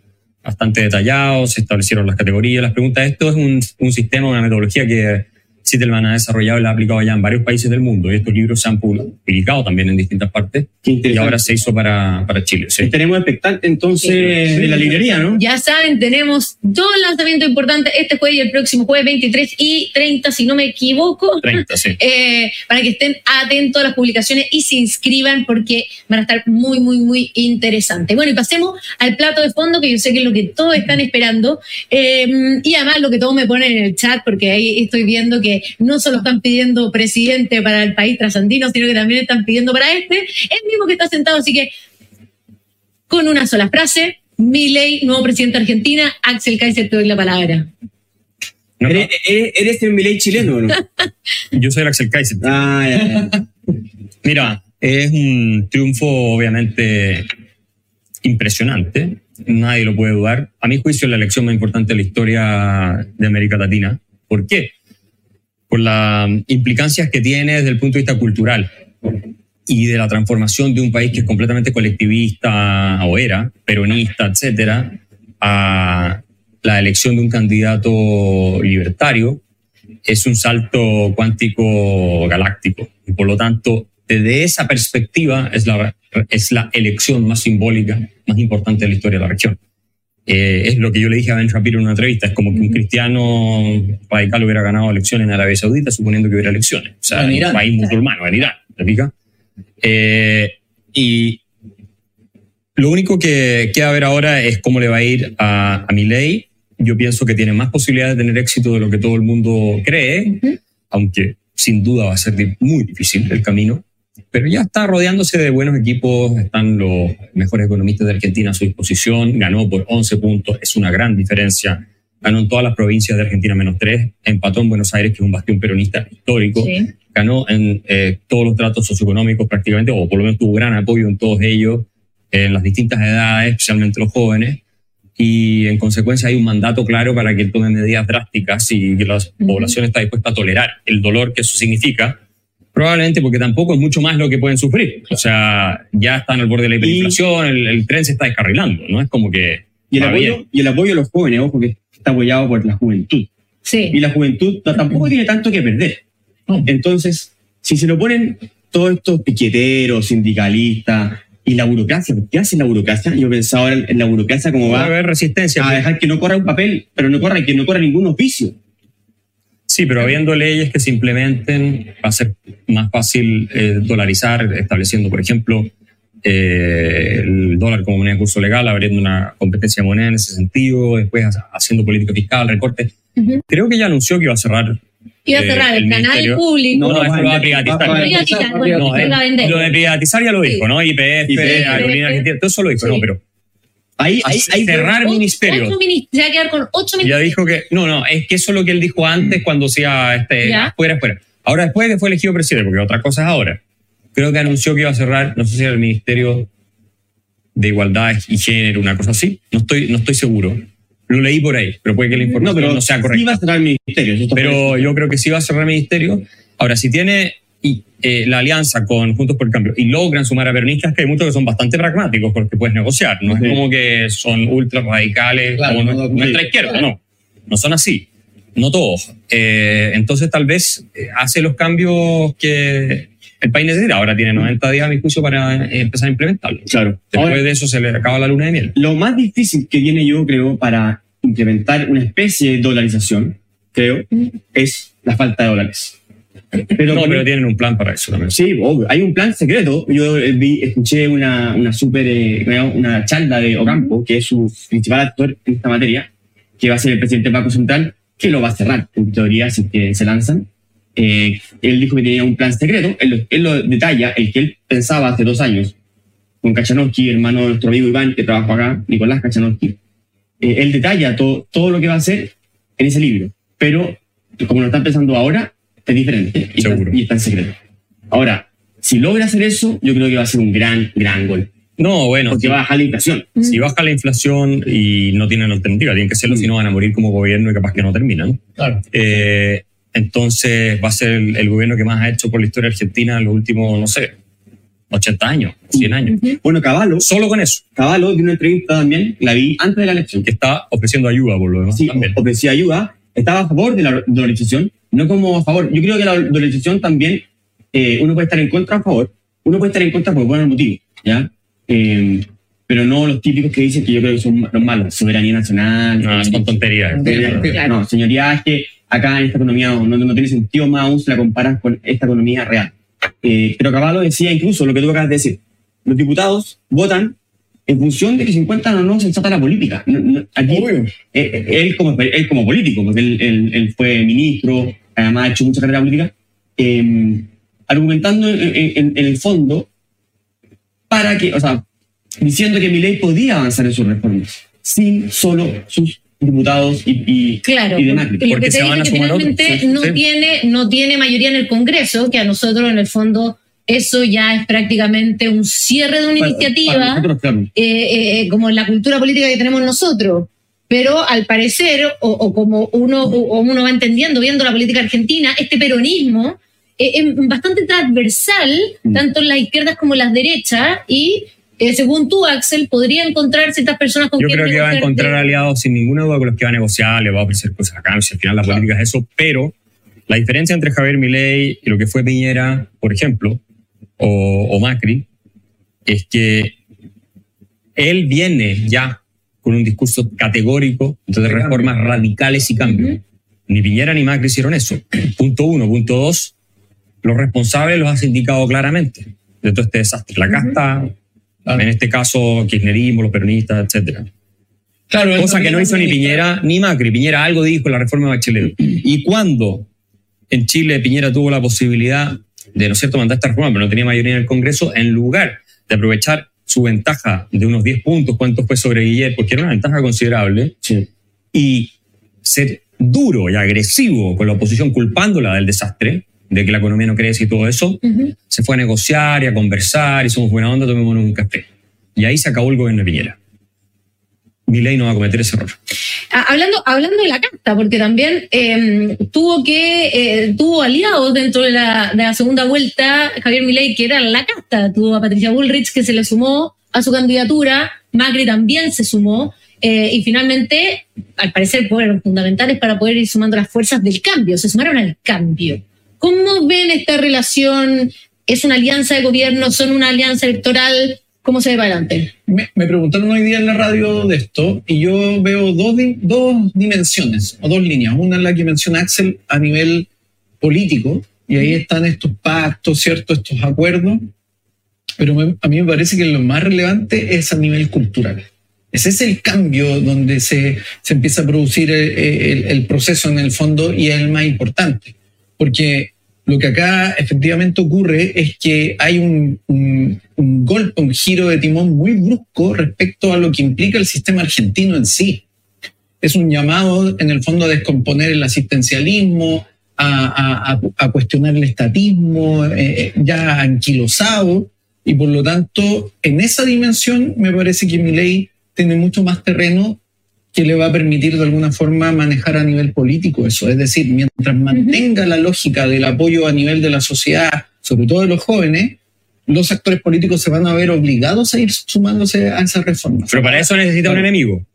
bastante detallado, se establecieron las categorías, las preguntas. Esto es un, un sistema, una metodología que Zittelmann ha desarrollado y la ha aplicado ya en varios países del mundo. Y estos libros se han publicado también en distintas partes Qué y ahora se hizo para, para Chile. Sí. Estaremos expectantes entonces Sí. de la librería, ¿no? Ya saben, tenemos dos lanzamientos importantes este jueves y el próximo jueves 23 y 30, si no me equivoco. 30, sí. <laughs> eh, para que estén atentos a las publicaciones y se inscriban porque van a estar muy, muy, muy interesantes. Bueno, y pasemos al plato de fondo, que yo sé que es lo que todos están esperando. eh, y además lo que todos me ponen en el chat, porque ahí estoy viendo que no solo están pidiendo presidente para el país trasandino, sino que también están pidiendo para este, el mismo que está sentado, así que con una sola frase. Milei, nuevo presidente de Argentina, Axel Kaiser, te doy la palabra. No, ¿Eres, eres, eres el Milei chileno o no? <laughs> yo soy el Axel Kaiser. ah, ya, ya. Mira, es un triunfo obviamente impresionante, nadie lo puede dudar. A mi juicio es la elección más importante de la historia de América Latina. ¿Por qué? Por las implicancias que tiene desde el punto de vista cultural y de la transformación de un país que es completamente colectivista o era, peronista, etcétera, a la elección de un candidato libertario es un salto cuántico galáctico. Y por lo tanto, desde esa perspectiva es la, es la elección más simbólica, más importante de la historia de la región. Eh, es lo que yo le dije a Ben Shapiro en una entrevista, es como que un cristiano radical hubiera ganado elecciones en Arabia Saudita suponiendo que hubiera elecciones. O sea, En Irán. un país musulmán, en Irán, ¿te fijas? Eh, y lo único que queda ver ahora es cómo le va a ir a, a Milei. Yo pienso que tiene más posibilidades de tener éxito de lo que todo el mundo cree, aunque sin duda va a ser muy difícil el camino. Pero ya está rodeándose de buenos equipos, están los mejores economistas de Argentina a su disposición, ganó por 11 puntos, es una gran diferencia. Ganó en todas las provincias de Argentina menos 3, empató en Buenos Aires, que es un bastión peronista histórico Sí. ganó en eh, todos los tratos socioeconómicos prácticamente, o por lo menos tuvo gran apoyo en todos ellos, en las distintas edades, especialmente los jóvenes, y en consecuencia hay un mandato claro para que él tome medidas drásticas y que la población está dispuesta a tolerar el dolor que eso significa, probablemente porque tampoco es mucho más lo que pueden sufrir. O sea, ya están al borde de la hiperinflación, el, el tren se está descarrilando, ¿no? Es como que... Y el, apoyo, bien. y el apoyo de los jóvenes, ojo, que está apoyado por la juventud. Y Sí. la juventud tampoco tiene tanto que perder. No. Entonces, si se lo ponen todos estos piqueteros, sindicalistas y la burocracia, ¿qué hace la burocracia? Yo pensaba ahora en la burocracia como Va a va haber resistencia. a dejar que no corra un papel, pero no corra que no corra ningún oficio. Sí, pero habiendo leyes que se implementen, va a ser más fácil eh, dolarizar, estableciendo, por ejemplo, eh, el dólar como moneda de curso legal, abriendo una competencia de moneda en ese sentido, después ha- haciendo política fiscal, recortes. Ujú. Creo que ya anunció que iba a cerrar. Iba a eh, cerrar el, el canal ministerio. público. No, No, eso lo va a privatizar. lo de privatizar ya lo dijo, Sí. ¿no? IPF, IPF, Aerolíneas Argentinas, todo eso lo dijo, Sí. no, pero Ahí, ahí, ahí cerrar Ocho- ministerios. ocho se va a quedar con ocho Ya ministerios. dijo que, no, no, es que eso es lo que él dijo antes cuando sea este, Ya. fuera, fuera. Ahora después que fue elegido presidente, porque otra cosa es ahora. Creo que anunció que iba a cerrar, no sé si era el Ministerio de Igualdad y Género, una cosa así. No estoy, no estoy seguro. Lo leí por ahí, pero puede que la no, información no, pero sea sí correcta. va a cerrar el ministerio. Pero yo creo que sí va a cerrar el ministerio. Ahora, si tiene y, eh, la alianza con Juntos por el Cambio y logran sumar a peronistas, que hay muchos que son bastante pragmáticos porque puedes negociar. No Sí. es como que son ultra radicales Claro, como no, nue- no, nuestra sí. izquierda, no. No son así. No todos. Eh, entonces, tal vez eh, hace los cambios que el país necesita. Ahora tiene 90 días, a mi juicio, para eh, empezar a implementarlo. Claro. Después Ahora, de eso se le acaba la luna de miel. lo más difícil que tiene yo, creo, para implementar una especie de dolarización, creo, es la falta de dólares. Pero, No, pero tienen un plan para eso también. Sí, obvio. Hay un plan secreto. Yo eh, vi, escuché una, una super, eh, una charla de Ocampo, que es su principal actor en esta materia, que va a ser el presidente del Banco Central, que lo va a cerrar, en teoría, si que se lanzan. Eh, él dijo que tenía un plan secreto. Él, lo- él lo detalla, el que él pensaba hace dos años, con Kachanowski, hermano de nuestro amigo Iván, que trabajó acá, Nicolás Kachanowski. Eh, él detalla todo, todo lo que va a hacer en ese libro. Pero, como lo están pensando ahora, es diferente y está, Seguro. y está en secreto. Ahora, si logra hacer eso, yo creo que va a ser un gran, gran gol. No, bueno, Porque sí. va a bajar la inflación. Si baja la inflación y no tienen alternativa, tienen que hacerlo, Mm. si no van a morir como gobierno y capaz que no terminan. Claro. Eh, entonces va a ser el, el gobierno que más ha hecho por la historia argentina en los últimos, no sé, 80 años, 100 años. Ujú. Bueno, Caballo, Solo con eso, Caballo dio una entrevista también, la vi antes de la elección. que está ofreciendo ayuda por lo demás Sí, también. ofrecía ayuda, estaba a favor de la dolarización, no como a favor. Yo creo que la dolarización también, eh, uno puede estar en contra o a favor, uno puede estar en contra por buenos motivos, ¿ya? Eh, pero no los típicos que dicen que yo creo que son los malos, soberanía nacional. No, son tonterías. Señoría- Claro. No, señoría, es que acá en esta economía no, no, tiene sentido más aún si la comparas con esta economía real. Eh, pero Caballo decía incluso lo que tú acabas de decir. Los diputados votan en función de que se encuentran o no sensata la política. No- no- aquí, Obvio. eh, eh, él, como, él como político, porque él, él- él fue ministro, además ha hecho mucha carrera política, eh, argumentando en, en- en el fondo para que, o sea, diciendo que Milei podía avanzar en sus reformas sin solo sus diputados y, y, Claro, y Porque que te se van a que sumar otros, finalmente sí, no, sí. Tiene, no tiene mayoría en el Congreso, que a nosotros en el fondo eso ya es prácticamente un cierre de una Para- iniciativa, para nosotros, claro. eh, eh, como en la cultura política que tenemos nosotros. Pero al parecer, o, o como uno, o, uno va entendiendo, viendo la política argentina, este peronismo eh, es bastante transversal, Mm. tanto en las izquierdas como en las derechas, y eh, según tú, Axel, podría encontrar ciertas personas con Yo creo que va a encontrar aliados sin ninguna duda con los que va a negociar, le va a ofrecer cosas acá, si al final la política es eso, pero la diferencia entre Javier Milei y lo que fue Piñera, por ejemplo, o, o Macri, es que él viene ya con un discurso categórico de reformas radicales y cambios. Ni Piñera ni Macri hicieron eso. Punto uno. Punto dos, los responsables los has indicado claramente de todo este desastre. La casta, en este caso, kirchnerismo, los peronistas, etcétera. Claro, Cosa que no hizo ni Piñera ni Macri. Piñera algo dijo en la reforma de Bachelet. Y cuando en Chile Piñera tuvo la posibilidad de, ¿no es cierto?, mandar esta reforma, pero no tenía mayoría en el Congreso, en lugar de aprovechar su ventaja de unos 10 puntos, ¿cuánto fue sobre Guillermo? Porque era una ventaja considerable, Sí. y ser duro y agresivo con la oposición, culpándola del desastre, de que la economía no crece y todo eso, se fue a negociar y a conversar y somos buena onda, tomémonos un café. Y ahí se acabó el gobierno de Piñera. Milei no va a cometer ese error. Ah, Hablando, hablando de la casta, porque también eh, tuvo que eh, tuvo aliados dentro de la, segunda vuelta, Javier Milei, que era la casta, tuvo a Patricia Bullrich que se le sumó a su candidatura, Macri también se sumó, eh, y finalmente, al parecer, fueron fundamentales para poder ir sumando las fuerzas del cambio, se sumaron al cambio. ¿Cómo ven esta relación? ¿Es una alianza de gobierno? ¿Son una alianza electoral? ¿Cómo se ve para adelante? Me, me preguntaron hoy día en la radio de esto y yo veo dos, dos dimensiones o dos líneas. Una es la que menciona Axel a nivel político y ahí están estos pactos, ¿cierto? Estos acuerdos. Pero me- a mí me parece que lo más relevante es a nivel cultural. Ese es el cambio donde se, se empieza a producir el, el- el proceso en el fondo y es el más importante. Porque lo que acá efectivamente ocurre es que hay un, golpe, un giro de timón muy brusco respecto a lo que implica el sistema argentino en sí. Es un llamado, en el fondo, a descomponer el asistencialismo, a, cuestionar el estatismo eh, ya anquilosado, y por lo tanto, en esa dimensión me parece que mi ley tiene mucho más terreno que le va a permitir de alguna forma manejar a nivel político eso. Es decir, mientras mantenga la lógica del apoyo a nivel de la sociedad, sobre todo de los jóvenes, los actores políticos se van a ver obligados a ir sumándose a esas reformas. Pero para eso necesita un enemigo.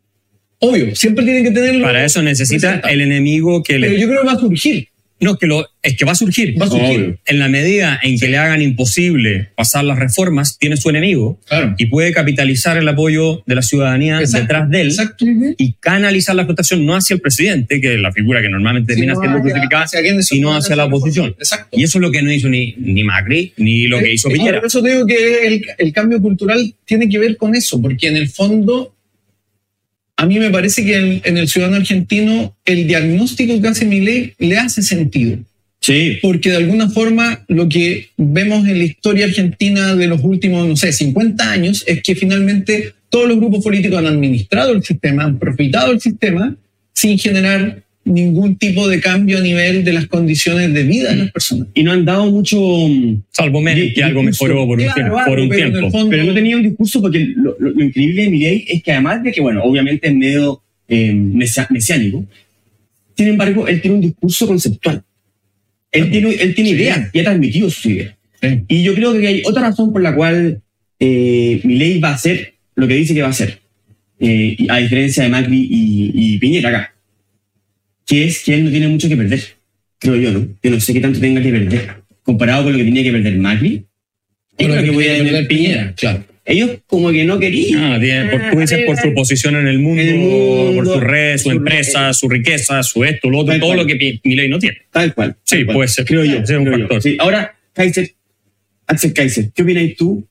Obvio, siempre tienen que tenerlo. Para eso necesita presentado. el enemigo que Pero le... yo creo que va a surgir. No, que lo, es que va a surgir. Va a surgir. Obvio. En la medida en que le hagan imposible pasar las reformas, tiene su enemigo Claro. y puede capitalizar el apoyo de la ciudadanía Exacto, detrás de él Exacto. y canalizar la frustración no hacia el presidente, que es la figura que normalmente termina siendo crucificada, sino hacia la oposición. Exacto. Y eso es lo que no hizo ni, ni Macri, ni lo que hizo Piñera. Por eso digo que el, el cambio cultural tiene que ver con eso, porque en el fondo, a mí me parece que en, en el ciudadano argentino el diagnóstico que hace Milei le hace sentido. Sí. Porque de alguna forma lo que vemos en la historia argentina de los últimos, no sé, 50 años es que finalmente todos los grupos políticos han administrado el sistema, han profitado el sistema sin generar ningún tipo de cambio a nivel de las condiciones de vida de las personas. Y no han dado mucho. mm, Salvo Menem, que algo mejoró por un Claro, tiempo. Por un pero tiempo. fondo- Pero no tenía un discurso porque lo, lo- lo increíble de Milei es que además de que, bueno, obviamente es medio eh, mesia- mesiánico, sin embargo, él tiene un discurso conceptual. Él tiene, él tiene Sí. ideas y ha transmitido sus ideas. Sí. Y yo creo que hay otra razón por la cual eh, Milei va a hacer lo que dice que va a hacer, eh, y a diferencia de Macri y, y Piñera acá, que es que él no tiene mucho que perder, creo yo, ¿no? Yo no sé qué tanto tenga que perder, comparado con lo que tenía que perder Macri. con lo que podía tener Piñera. Claro. Ellos como que no querían. Ah, tiene- por, tú dices por su posición en el mundo, el mundo, por su red, su su empresa, su riqueza, su esto, lo otro, Tal todo cual. lo que Milei no tiene. Tal cual. Sí, tal cual. puede ser. Creo yo. Puede ser un creo yo. factor. Sí. Ahora, Kaiser, Axel Kaiser, ¿qué opinas tú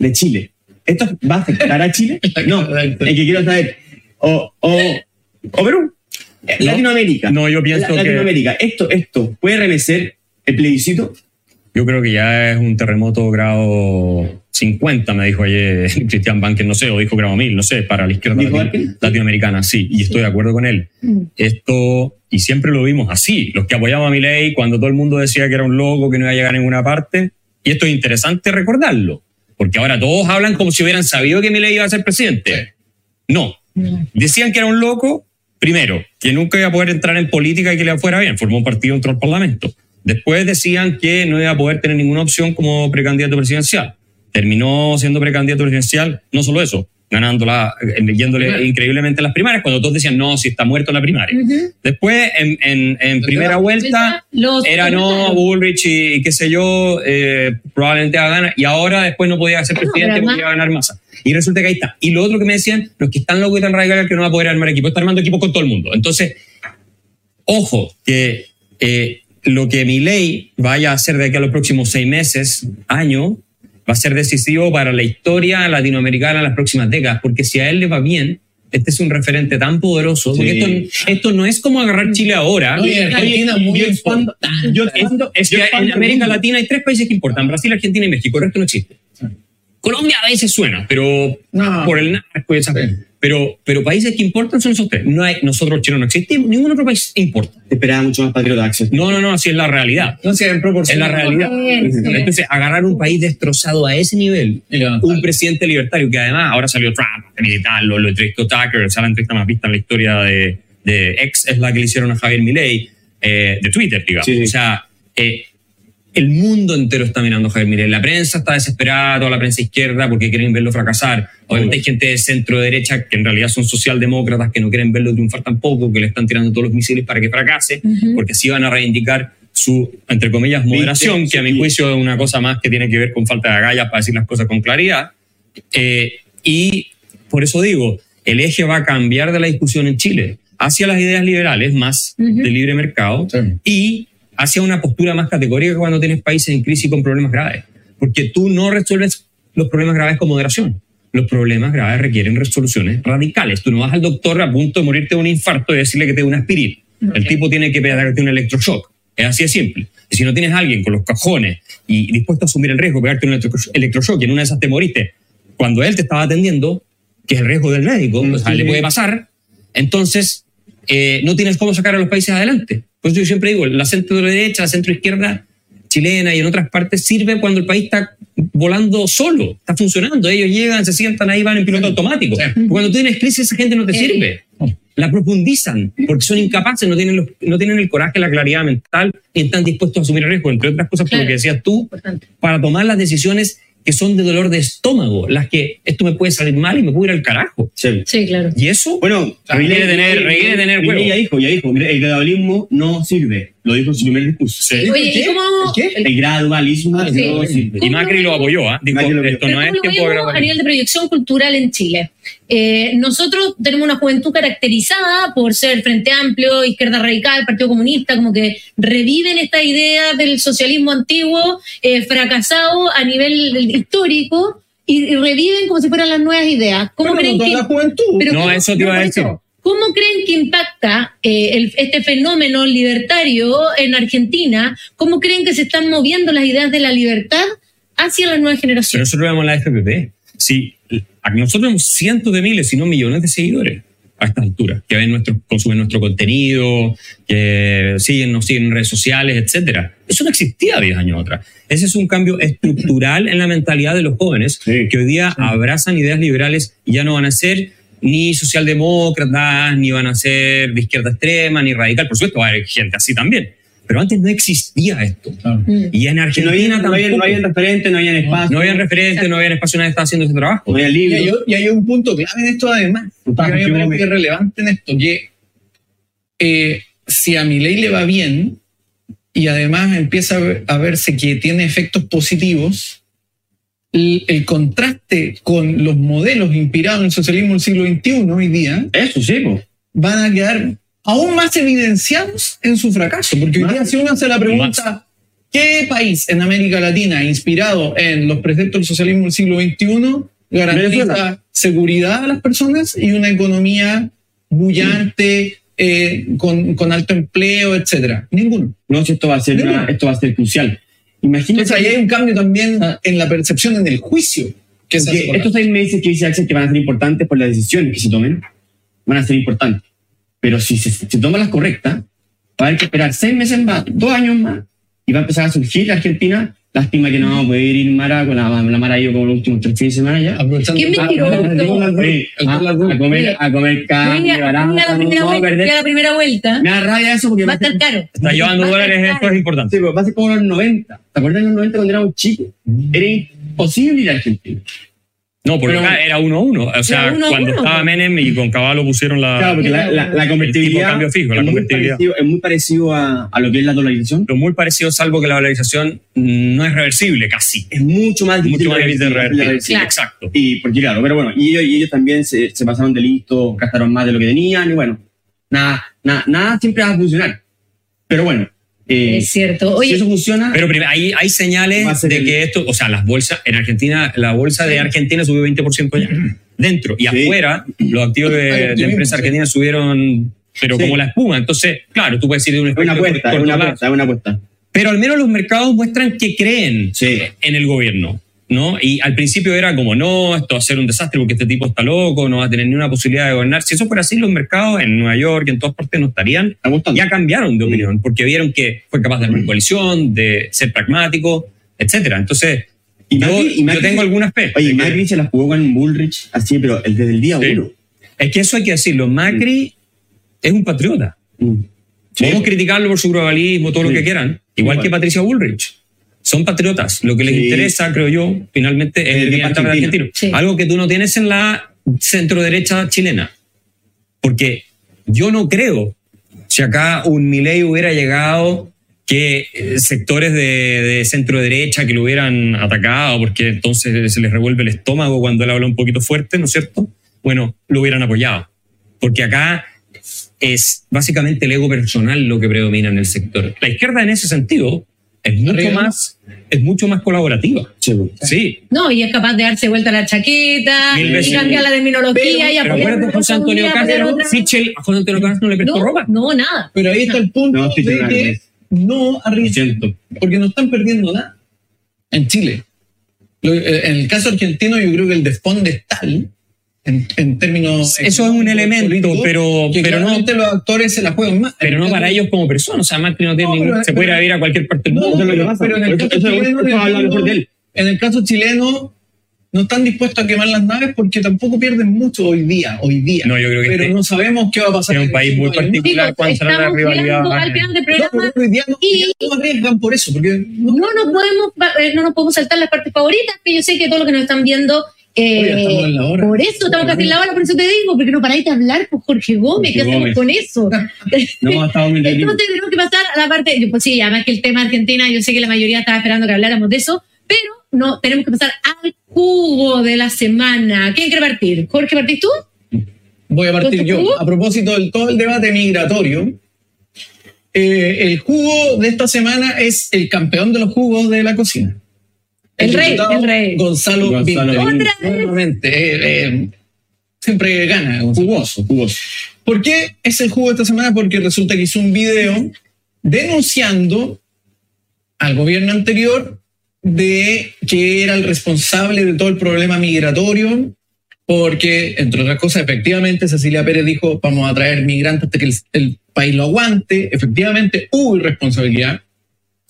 de Chile? ¿Esto va a afectar a Chile? <laughs> No, el que quiero saber. O, o, o Perú. Latinoamérica. No, yo pienso La- que Latinoamérica. Esto, esto, ¿puede remecer el plebiscito? yo creo que ya es un terremoto grado 50, me dijo ayer <laughs> Cristian Banker, no sé, o dijo grado 1000, no sé, para la izquierda ¿Dijo latino- latinoamericana, sí, y estoy de acuerdo con él. Mm. Esto, y siempre lo vimos así, los que apoyamos a Milei cuando todo el mundo decía que era un loco, que no iba a llegar a ninguna parte, y esto es interesante recordarlo, porque ahora todos hablan como si hubieran sabido que Milei iba a ser presidente. No, decían que era un loco, primero, que nunca iba a poder entrar en política y que le fuera bien, formó un partido dentro del Parlamento. Después decían que no iba a poder tener ninguna opción como precandidato presidencial. terminó siendo precandidato presidencial, no solo eso, ganándola, eh, yéndole increíblemente las primarias, cuando todos decían, no, si está muerto en la primaria. Después, en, en- en primera vuelta, Los era no, Bullrich y, y qué sé yo, eh, probablemente va a ganar, y ahora después no podía ser No, presidente pero porque iba a ganar masa. Y resulta que ahí está. Y lo otro que me decían, los que están locos y tan radicales que no va a poder armar equipo, está armando equipo con todo el mundo. Entonces, ojo, que eh, lo que mi ley vaya a hacer de aquí a los próximos seis meses, año, va a ser decisivo para la historia latinoamericana en las próximas décadas, porque si a él le va bien, este es un referente tan poderoso, porque esto, esto no es como agarrar Chile ahora. No, y Argentina Oye, muy importante. yo Es, es que en América Latina hay tres países que importan, Brasil, Argentina y México, el resto no existe. Colombia a veces suena, pero No. por el narco y esas Sí. Pero, pero países que importan son esos tres. No hay, nosotros chilenos no existimos, ningún otro país importa. Te esperaba mucho más patriota, Axel. No, no, no, así es la realidad. No sé, en Es proporción. la realidad. Entonces, agarrar un país destrozado a ese nivel, un presidente libertario que además ahora salió Trump, a militarlo, lo entrevistó Tucker, o sea, la entrevista más vista en la historia de, de ex es la que le hicieron a Javier Milei, eh, de Twitter, digamos. Sí, sí. O sea, eh, el mundo entero está mirando a Javier Milei. La prensa está desesperada, toda la prensa izquierda, porque quieren verlo fracasar. Obviamente hay gente de centro derecha que en realidad son socialdemócratas que no quieren verlo triunfar tampoco, que le están tirando todos los misiles para que fracase, porque así van a reivindicar su, entre comillas, moderación, Viste, que a mi juicio es una cosa más que tiene que ver con falta de agallas para decir las cosas con claridad. Eh, y por eso digo, el eje va a cambiar de la discusión en Chile hacia las ideas liberales, más Ujú. de libre mercado, Sí. y hacia una postura más categórica cuando tienes países en crisis con problemas graves. Porque tú no resuelves los problemas graves con moderación. Los problemas graves requieren resoluciones radicales. Tú no vas al doctor a punto de morirte de un infarto y decirle que te dé una aspirina. El tipo tiene que pegarte un electroshock. Es así de simple. Y si no tienes a alguien con los cajones y dispuesto a asumir el riesgo de pegarte un electro- electroshock y en una de esas te moriste, cuando él te estaba atendiendo, que es el riesgo del médico, o sea, sí. le puede pasar, entonces eh, no tienes cómo sacar a los países adelante. Por eso yo siempre digo, la centro derecha, la centro izquierda chilena y en otras partes sirve cuando el país está volando solo, está funcionando. Ellos llegan, se sientan ahí, van en piloto automático. Sí. Cuando tú tienes crisis, esa gente no te Eh. sirve. La profundizan porque son incapaces, no tienen, los- no tienen el coraje, la claridad mental y están dispuestos a asumir riesgo, entre otras cosas, por lo que decías tú, Importante. para tomar las decisiones que son de dolor de estómago, las que esto me puede salir mal y me puede ir al carajo. Sí. Sí, claro. Y eso Bueno, Requiere tener- requiere tener huevo. Ya dijo, ya dijo, mira, el gradualismo no sirve. Lo dijo en su primer discurso. Sí. Oye, ¿y cómo, ¿El qué? El gradualismo Sí. no sirve. Y Macri lo apoyó, ¿ah? Dijo, lo esto no es tiempo de a nivel de proyección cultural en Chile? Eh, nosotros tenemos una juventud caracterizada por ser Frente Amplio, Izquierda Radical, Partido Comunista, como que reviven esta idea del socialismo antiguo, eh, fracasado a nivel histórico, y, y reviven como si fueran las nuevas ideas. ¿Cómo Pero creen no que toda la juventud. Pero No, ¿cómo- eso te iba a decir. ¿Cómo creen que impacta eh, el- este fenómeno libertario en Argentina? ¿Cómo creen que se están moviendo las ideas de la libertad hacia las nuevas Pero generaciones? nosotros vemos la FPP. Sí, nosotros tenemos cientos de miles, si no millones de seguidores a esta altura, que ven nuestro, consumen nuestro contenido, que siguen, nos siguen en redes sociales, etcétera. Eso no existía 10 años atrás. Ese es un cambio estructural en la mentalidad de los jóvenes, Sí. que hoy día abrazan ideas liberales y ya no van a ser ni socialdemócratas, ni van a ser de izquierda extrema, ni radical. Por supuesto, va a haber gente así también. Pero antes no existía esto. Claro. Mm. Y en Que no Argentina había, no, había, no había referentes, no había espacio. No había referentes, no había espacio, nadie estaba haciendo ese trabajo. no había Y hay, libros. y hay un punto clave en esto además, que que es relevante en esto, que eh, si a mi ley le va bien y además empieza a verse que tiene efectos positivos, el, contraste con los modelos inspirados en el socialismo del siglo XXI hoy día Eso, sí, po. van a quedar aún más evidenciados en su fracaso, porque hoy día si uno hace la pregunta, ¿qué país en América Latina inspirado en los preceptos del socialismo del siglo XXI garantiza Venezuela. seguridad a las personas y una economía bullante, eh, con, con alto empleo, etcétera? Ninguno. No, esto va a ser, una- esto va a ser crucial. Imagínate Entonces ahí hay un cambio también en la percepción, en el juicio. Que se estos seis meses que dice Axel que van a ser importantes por las decisiones que se tomen, van a ser importantes. Pero si se, se toman las correctas, va a haber que esperar seis meses más, dos años más, y va a empezar a surgir la Argentina. Lástima que no vamos a poder ir Mara, con la, la Mara ha ido como los últimos tres fines de semana ya. aprovechando- ¿Qué me Ah, a, comer, a comer carne, a, fui a la primera vuelta, perder. fui a la primera vuelta. Me da rabia eso porque Va a estar caro. Está llevando dólares, esto es importante. sí, pero va a ser como los 90. ¿Te acuerdas de los 90 cuando éramos chicos? Era, imposible ir a Argentina. No, porque Pero- acá era 1-1. O sea, uno cuando uno, estaba. Menem y con Caballo pusieron la. Claro, porque la, la, la el tipo de convertibilidad, cambio fijo, la es, muy convertibilidad. parecido, es muy parecido a, a lo que es la dolarización. Lo muy parecido, salvo que la valorización no es reversible casi. Es mucho más difícil. Mucho más difícil de revertir. Claro. Exacto. Y porque claro, pero bueno, y ellos, y ellos también se, se pasaron de listo, gastaron más de lo que tenían, y bueno, nada, nada, nada siempre va a funcionar. Pero bueno, eh, Es cierto. si Oye, eso funciona, Pero prim- hay, señales de que esto, o sea, las bolsas en Argentina, la bolsa de Argentina subió 20% ya. <clears throat> Dentro y Sí. afuera, los activos de, de empresas argentinas subieron, pero Sí. como la espuma. Entonces, claro, tú puedes ir de un una apuesta, una apuesta, es una apuesta. Pero al menos los mercados muestran que creen en el gobierno. ¿No? Y al principio era como, no, esto va a ser un desastre porque este tipo está loco, no va a tener ni una posibilidad de gobernar. Si eso fuera así, los mercados en Nueva York y en todas partes no estarían ya cambiaron de opinión, porque vieron que fue capaz de armar coalición, de ser pragmático, etcétera. Entonces, Y yo, Macri- y yo Macri- tengo algunas fe. Oye, que- Macri se la jugó con Bullrich así, pero desde el día Sí. uno. Es que eso hay que decirlo. Macri es un patriota. Mm. Sí. Podemos criticarlo por su globalismo, todo lo que quieran, igual Igual. que Patricia Bullrich. Son patriotas. Lo que les Sí. interesa, creo yo, finalmente es El el de bienestar del Argentina. argentino. Sí. Algo que tú no tienes en la centro derecha chilena. Porque yo no creo, si acá un Milei hubiera llegado, que eh, sectores de, de centro derecha que lo hubieran atacado, porque entonces se les revuelve el estómago cuando él habla un poquito fuerte, ¿no es cierto? Bueno, lo hubieran apoyado. Porque acá es básicamente el ego personal lo que predomina en el sector. La izquierda en ese sentido es mucho Arriba. más, es mucho más colaborativa. Sí. Sí, no, y es capaz de darse vuelta la chaqueta, Mil y cambiar la terminología y acuérdate una José Antonio Castro. Sichel, a José Antonio Castro no le prestó No, ropa. no, nada. Pero ahí está el punto No, sí, de que arriesgan, porque no están perdiendo nada en Chile. Eh, En el caso argentino, yo creo que el desfonde es tal, en, en términos. Eso es un elemento, políticos, pero, que pero no, los actores se la juegan más. pero no para ellos como personas. O sea, Macri no tiene No, ningún- pero- se puede ir a cualquier parte del No, mundo. Que pero- pero en el caso eso- chileno, eso en el habla mejor de él. En el caso chileno, no están dispuestos a quemar las naves porque tampoco pierden mucho hoy día. Hoy día. No, yo creo que pero este- no sabemos qué va a pasar. es un en país muy particular. Cuando se habla de estamos rivalidad, al final del No, programa. día no, Y- no arriesgan por eso, porque no, No nos podemos, eh, no nos podemos saltar las partes favoritas, que yo sé que todos los que nos están viendo. Eh, Oye, estamos en la hora. por eso estamos casi en la hora, por eso te digo, porque no paráis de hablar, pues Jorge Gómez, ¿qué hacemos Gómez. con eso? <laughs> No. Entonces tenemos que pasar a la parte, pues sí, además que el tema Argentina, yo sé que la mayoría estaba esperando que habláramos de eso, pero no, tenemos que pasar al jugo de la semana. ¿Quién quiere partir? Jorge, ¿partís tú? Voy a partir ¿Con tu yo. jugo? A propósito del todo el debate migratorio, eh, el jugo de esta semana es el campeón de los jugos de la cocina. El rey, el rey. Gonzalo, Gonzalo. Nuevamente, eh, eh, siempre gana. Jugoso, jugoso. ¿Por qué es el jugo de esta semana? Porque resulta que hizo un video denunciando al gobierno anterior de que era el responsable de todo el problema migratorio, porque, entre otras cosas, efectivamente, Cecilia Pérez dijo, vamos a traer migrantes hasta que el, el país lo aguante. Efectivamente, hubo irresponsabilidad.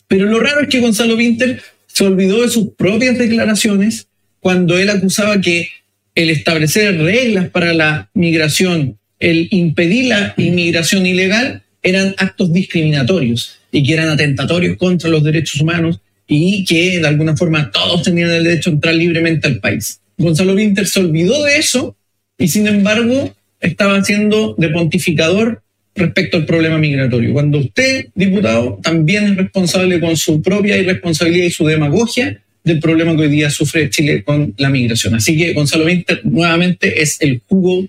Pero lo raro es que Gonzalo Winter se olvidó de sus propias declaraciones cuando él acusaba que el establecer reglas para la migración, el impedir la inmigración ilegal, eran actos discriminatorios y que eran atentatorios contra los derechos humanos y que de alguna forma todos tenían el derecho a entrar libremente al país. Gonzalo Winter se olvidó de eso y sin embargo estaba siendo de pontificador respecto al problema migratorio. Cuando usted, diputado, también es responsable con su propia irresponsabilidad y su demagogia del problema que hoy día sufre Chile con la migración. Así que Gonzalo Winter nuevamente es el jugo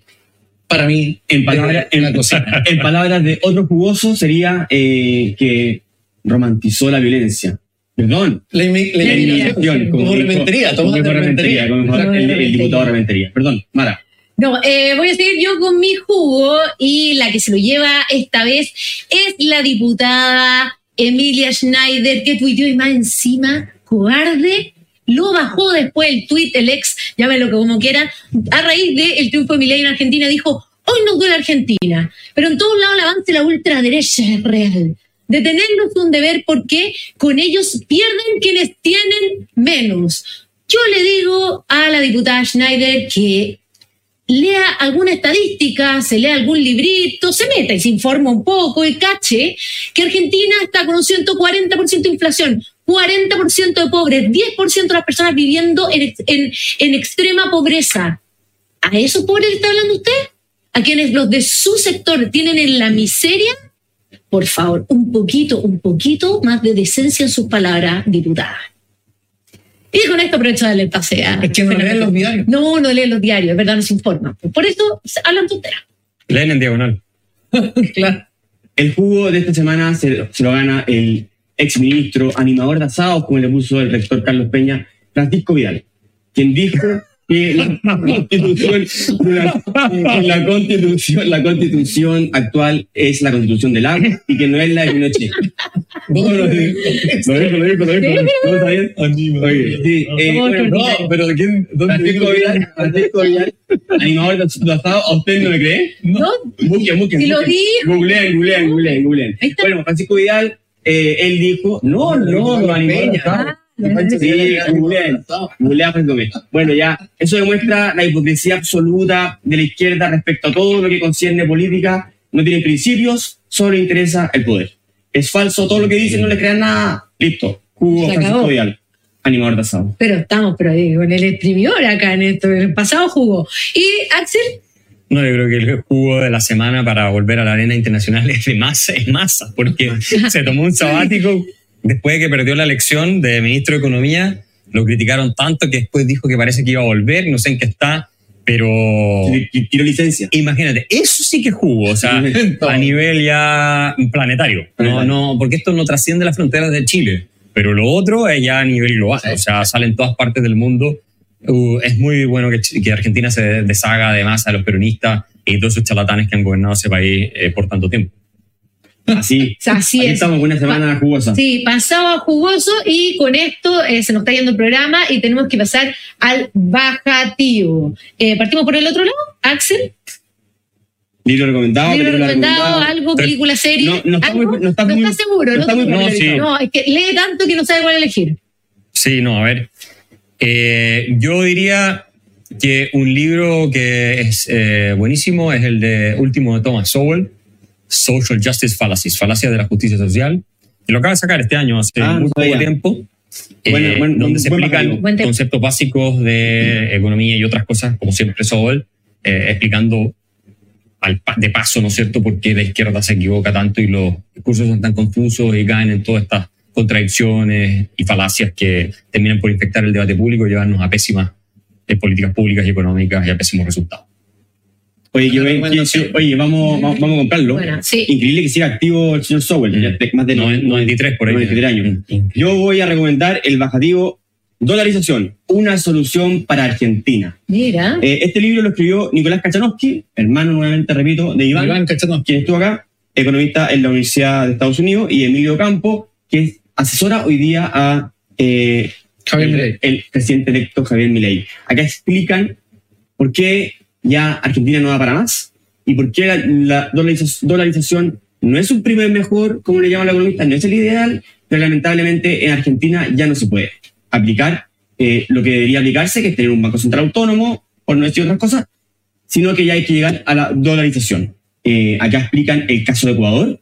para mí En, palabra- en- la cocina. <laughs> en palabras de otro jugoso sería eh, que romantizó la violencia. Perdón. La, inmigración, como como Rementería. como el, el diputado Rementería. Perdón, Mara. No, eh, voy a seguir yo con mi jugo y la que se lo lleva esta vez es la diputada Emilia Schneider, que tuiteó y más encima, cobarde, lo bajó después el tuit, el ex, llámelo como quiera, a raíz del triunfo de Milei en Argentina, dijo, hoy nos duele Argentina, pero en todos lados el avance la ultraderecha es real. Detenerlos es un deber porque con ellos pierden quienes tienen menos. Yo le digo a la diputada Schneider que lea alguna estadística, se lea algún librito, se meta y se informa un poco y cache que Argentina está con un 140% de inflación. 40% de pobres, 10% de las personas viviendo en, en, en extrema pobreza. ¿A esos pobres le está hablando usted? ¿A quienes los de su sector tienen en la miseria? Por favor, un poquito, un poquito más de decencia en sus palabras, diputada. Y con esto aprovecho de darle el pase a- Es que no leen los diarios. No, no leen los diarios, es verdad, no se informan. Por eso hablan tonteras. Leen en diagonal. <laughs> claro. El jugo de esta semana se, se lo gana el exministro, animador de asados, como le puso el rector Carlos Peña, Francisco Vidal, quien dijo que la constitución, la, constitución, la constitución actual es la constitución del agua y que no es la de Pinochet. No, lo dijo, lo dijo, lo dijo, lo dijo. ¿No eh, No, No, pero ¿quién? ¿Dónde Vidal, Francisco Vidal, animador de ¿a usted no le cree? ¿No? Busquen, busquen. Si lo dijo. Googleen, googleen, googleen, googleen. Bueno, Francisco Vidal, eh, él dijo, no, no. Ah, Sí, Francisco Vidal. Bueno, ya, eso demuestra la hipocresía absoluta de la izquierda respecto a todo lo que concierne política. No tienen principios, solo le interesa el poder. Es falso todo lo que dicen, no le crean nada. Listo. Jugo Se Francisco animador de asado. Pero estamos pero ahí, con el exprimidor acá en esto, el pasado jugó. Y Axel, No, yo creo que el jugo de la semana para volver a la arena internacional es de masa, es masa, porque <laughs> se tomó un sabático después de que perdió la elección de ministro de Economía. Lo criticaron tanto que después dijo que parece que iba a volver, no sé en qué está, pero Quiero licencia. imagínate, eso sí que es jugo, o sea, a nivel ya planetario. No, Planetario. no, porque esto no trasciende las fronteras de Chile, pero lo otro es ya a nivel global, o sea, sale en todas partes del mundo. Uh, es muy bueno que, Argentina se deshaga de masa de los peronistas y todos esos charlatanes que han gobernado ese país eh, por tanto tiempo. Así. <laughs> así Aquí es. estamos con una semana jugosa. Sí, pasaba jugoso y con esto eh, se nos está yendo el programa y tenemos que pasar al bajativo. Eh, Partimos por el otro lado, Axel. Libro recomendado. libro recomendado, algo, película, serie. No, no está muy- no está muy- seguro, no está muy No, sí. no, es que lee tanto que no sabe cuál elegir. Sí, no, a ver. Eh, yo diría que un libro que es eh, buenísimo es el de último de Thomas Sowell, Social Justice Fallacies, Falacias de la Justicia Social, que lo acaba de sacar este año, hace Ah, no muy poco tiempo, eh, Bueno, bueno, donde se buen explican conceptos básicos de economía y otras cosas, como siempre Sowell, eh, explicando al pa- de paso, ¿no es cierto?, por qué la izquierda se equivoca tanto y los discursos son tan confusos y caen en todas estas contradicciones y falacias que terminan por infectar el debate público y llevarnos a pésimas eh, políticas públicas y económicas y a pésimos resultados. Oye, que- oye vamos, vamos, vamos a comprarlo. Bueno, sí. Increíble que siga activo el señor Sowell, Mm. ya de- más de No, 93 por ahí. 93 años. Yo voy a recomendar el bajativo Dolarización, una solución para Argentina. Mira. Eh, este libro lo escribió Nicolás Kachanowski, hermano nuevamente, repito, de Iván, Iván Cachanowski. quien estuvo acá, economista en la Universidad de Estados Unidos, y Emilio Campo, que asesora hoy día a eh, Javier el, el presidente electo Javier Milei. Acá explican por qué ya Argentina no va para más y por qué la, la dolariza- dolarización no es un primer mejor, como le llaman los economistas, no es el ideal, pero lamentablemente en Argentina ya no se puede aplicar eh, lo que debería aplicarse, que es tener un banco central autónomo, por no decir otras cosas, sino que ya hay que llegar a la dolarización. Eh, acá explican el caso de Ecuador,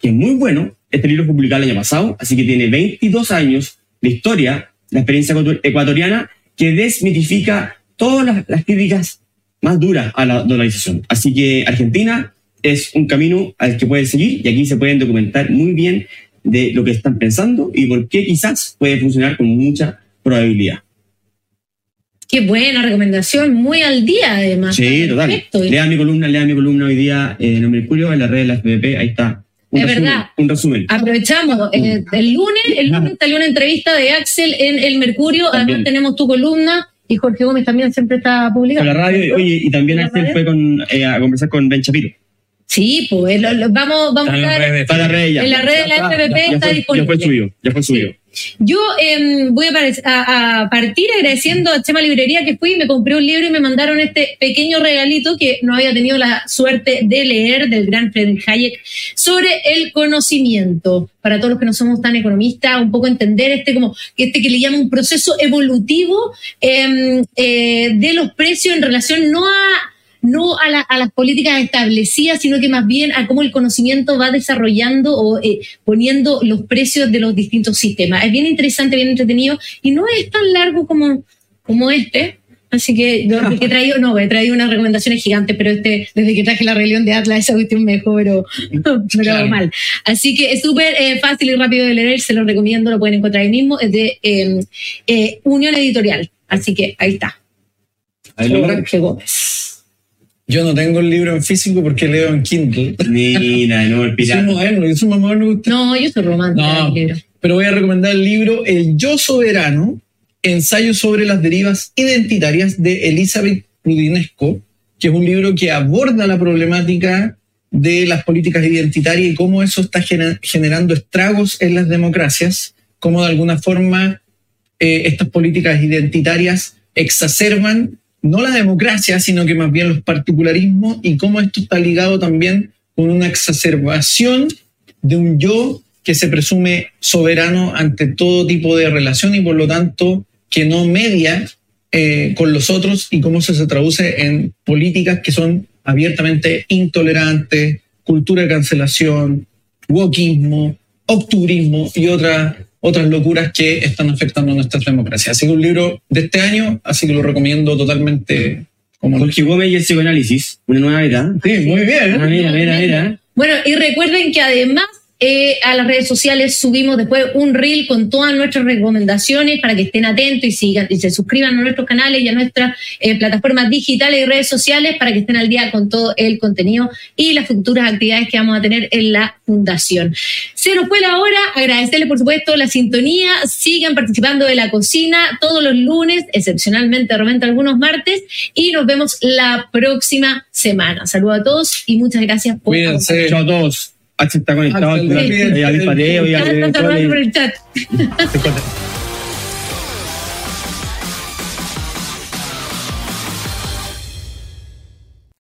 que es muy bueno. Este libro fue publicado el año pasado, así que tiene 22 años de historia, la experiencia ecuator- ecuatoriana, que desmitifica todas las, las críticas más duras a la dolarización. Así que Argentina es un camino al que pueden seguir y aquí se pueden documentar muy bien de lo que están pensando y por qué quizás puede funcionar con mucha probabilidad. Qué buena recomendación, muy al día además. Sí, total. Perfecto. Lean mi columna, lean mi columna hoy día eh, en el Mercurio, en la red de la FPP, ahí está. Un Es resumen, verdad. Un resumen. Aprovechamos, eh, el lunes, el lunes salió una entrevista de Axel en El Mercurio, además También. tenemos tu columna y Jorge Gómez también siempre está Con publicando. la radio, y- oye, y también ¿La Axel fue con, eh, a conversar con Ben Shapiro. Sí, pues lo- lo- vamos, vamos a en las estar- redes de Está en la red ya. En la red de la FPP está disponible. Ya fue subido, ya fue subido. Yo em, voy a, partir agradeciendo a Chema Librería que fui y me compré un libro y me mandaron este pequeño regalito que no había tenido la suerte de leer del gran Friedrich Hayek sobre el conocimiento. Para todos los que no somos tan economistas, un poco entender este como este que le llama un proceso evolutivo em, eh, de los precios en relación no a no a, la- a las políticas establecidas, sino que más bien a cómo el conocimiento va desarrollando o eh, poniendo los precios de los distintos sistemas. Es bien interesante, bien entretenido y no es tan largo como, como este. Así que yo que <laughs> he traído, no, he traído unas recomendaciones gigantes, pero este, desde que traje la rebelión de Atlas, esa cuestión me dejó, <laughs> pero, Claro. mal. Así que es súper eh, fácil y rápido de leer, se lo recomiendo, lo pueden encontrar ahí mismo, es de eh, eh, Unión Editorial. Así que ahí está. Ahí. Jorge Gómez. Yo no tengo el libro en físico porque leo en Kindle. Mira, no, el Soy pirata. moderno, yo soy más moderno que usted. No, yo soy romántica No, pero voy a recomendar el libro El Yo Soberano, ensayo sobre las derivas identitarias de Elizabeth Rudinesco, que es un libro que aborda la problemática de las políticas identitarias y cómo eso está gener- generando estragos en las democracias, cómo de alguna forma eh, estas políticas identitarias exacerban no la democracia, sino que más bien los particularismos y cómo esto está ligado también con una exacerbación de un yo que se presume soberano ante todo tipo de relación y por lo tanto que no media eh, con los otros y cómo se traduce en políticas que son abiertamente intolerantes, cultura de cancelación, wokismo, octubrismo y otras otras locuras que están afectando nuestras democracias. Así que un libro de este año, así que lo recomiendo totalmente como Jorge Gómez y el psicoanálisis, una nueva era. Sí, muy bien. Ah, mira, mira, mira. Bueno, y recuerden que además eh, a las redes sociales subimos después un reel con todas nuestras recomendaciones para que estén atentos y sigan y se suscriban a nuestros canales y a nuestras eh, plataformas digitales y redes sociales para que estén al día con todo el contenido y las futuras actividades que vamos a tener en la fundación. Se nos fue la hora, agradecerles por supuesto la sintonía, sigan participando de la cocina todos los lunes, excepcionalmente de repente algunos martes, y nos vemos la próxima semana. Saludos a todos y muchas gracias por Cuídense. Chao a todos. H está conectado. Axel, al- olvídate al del- pateo y al- Gracias por el chat. Se corta.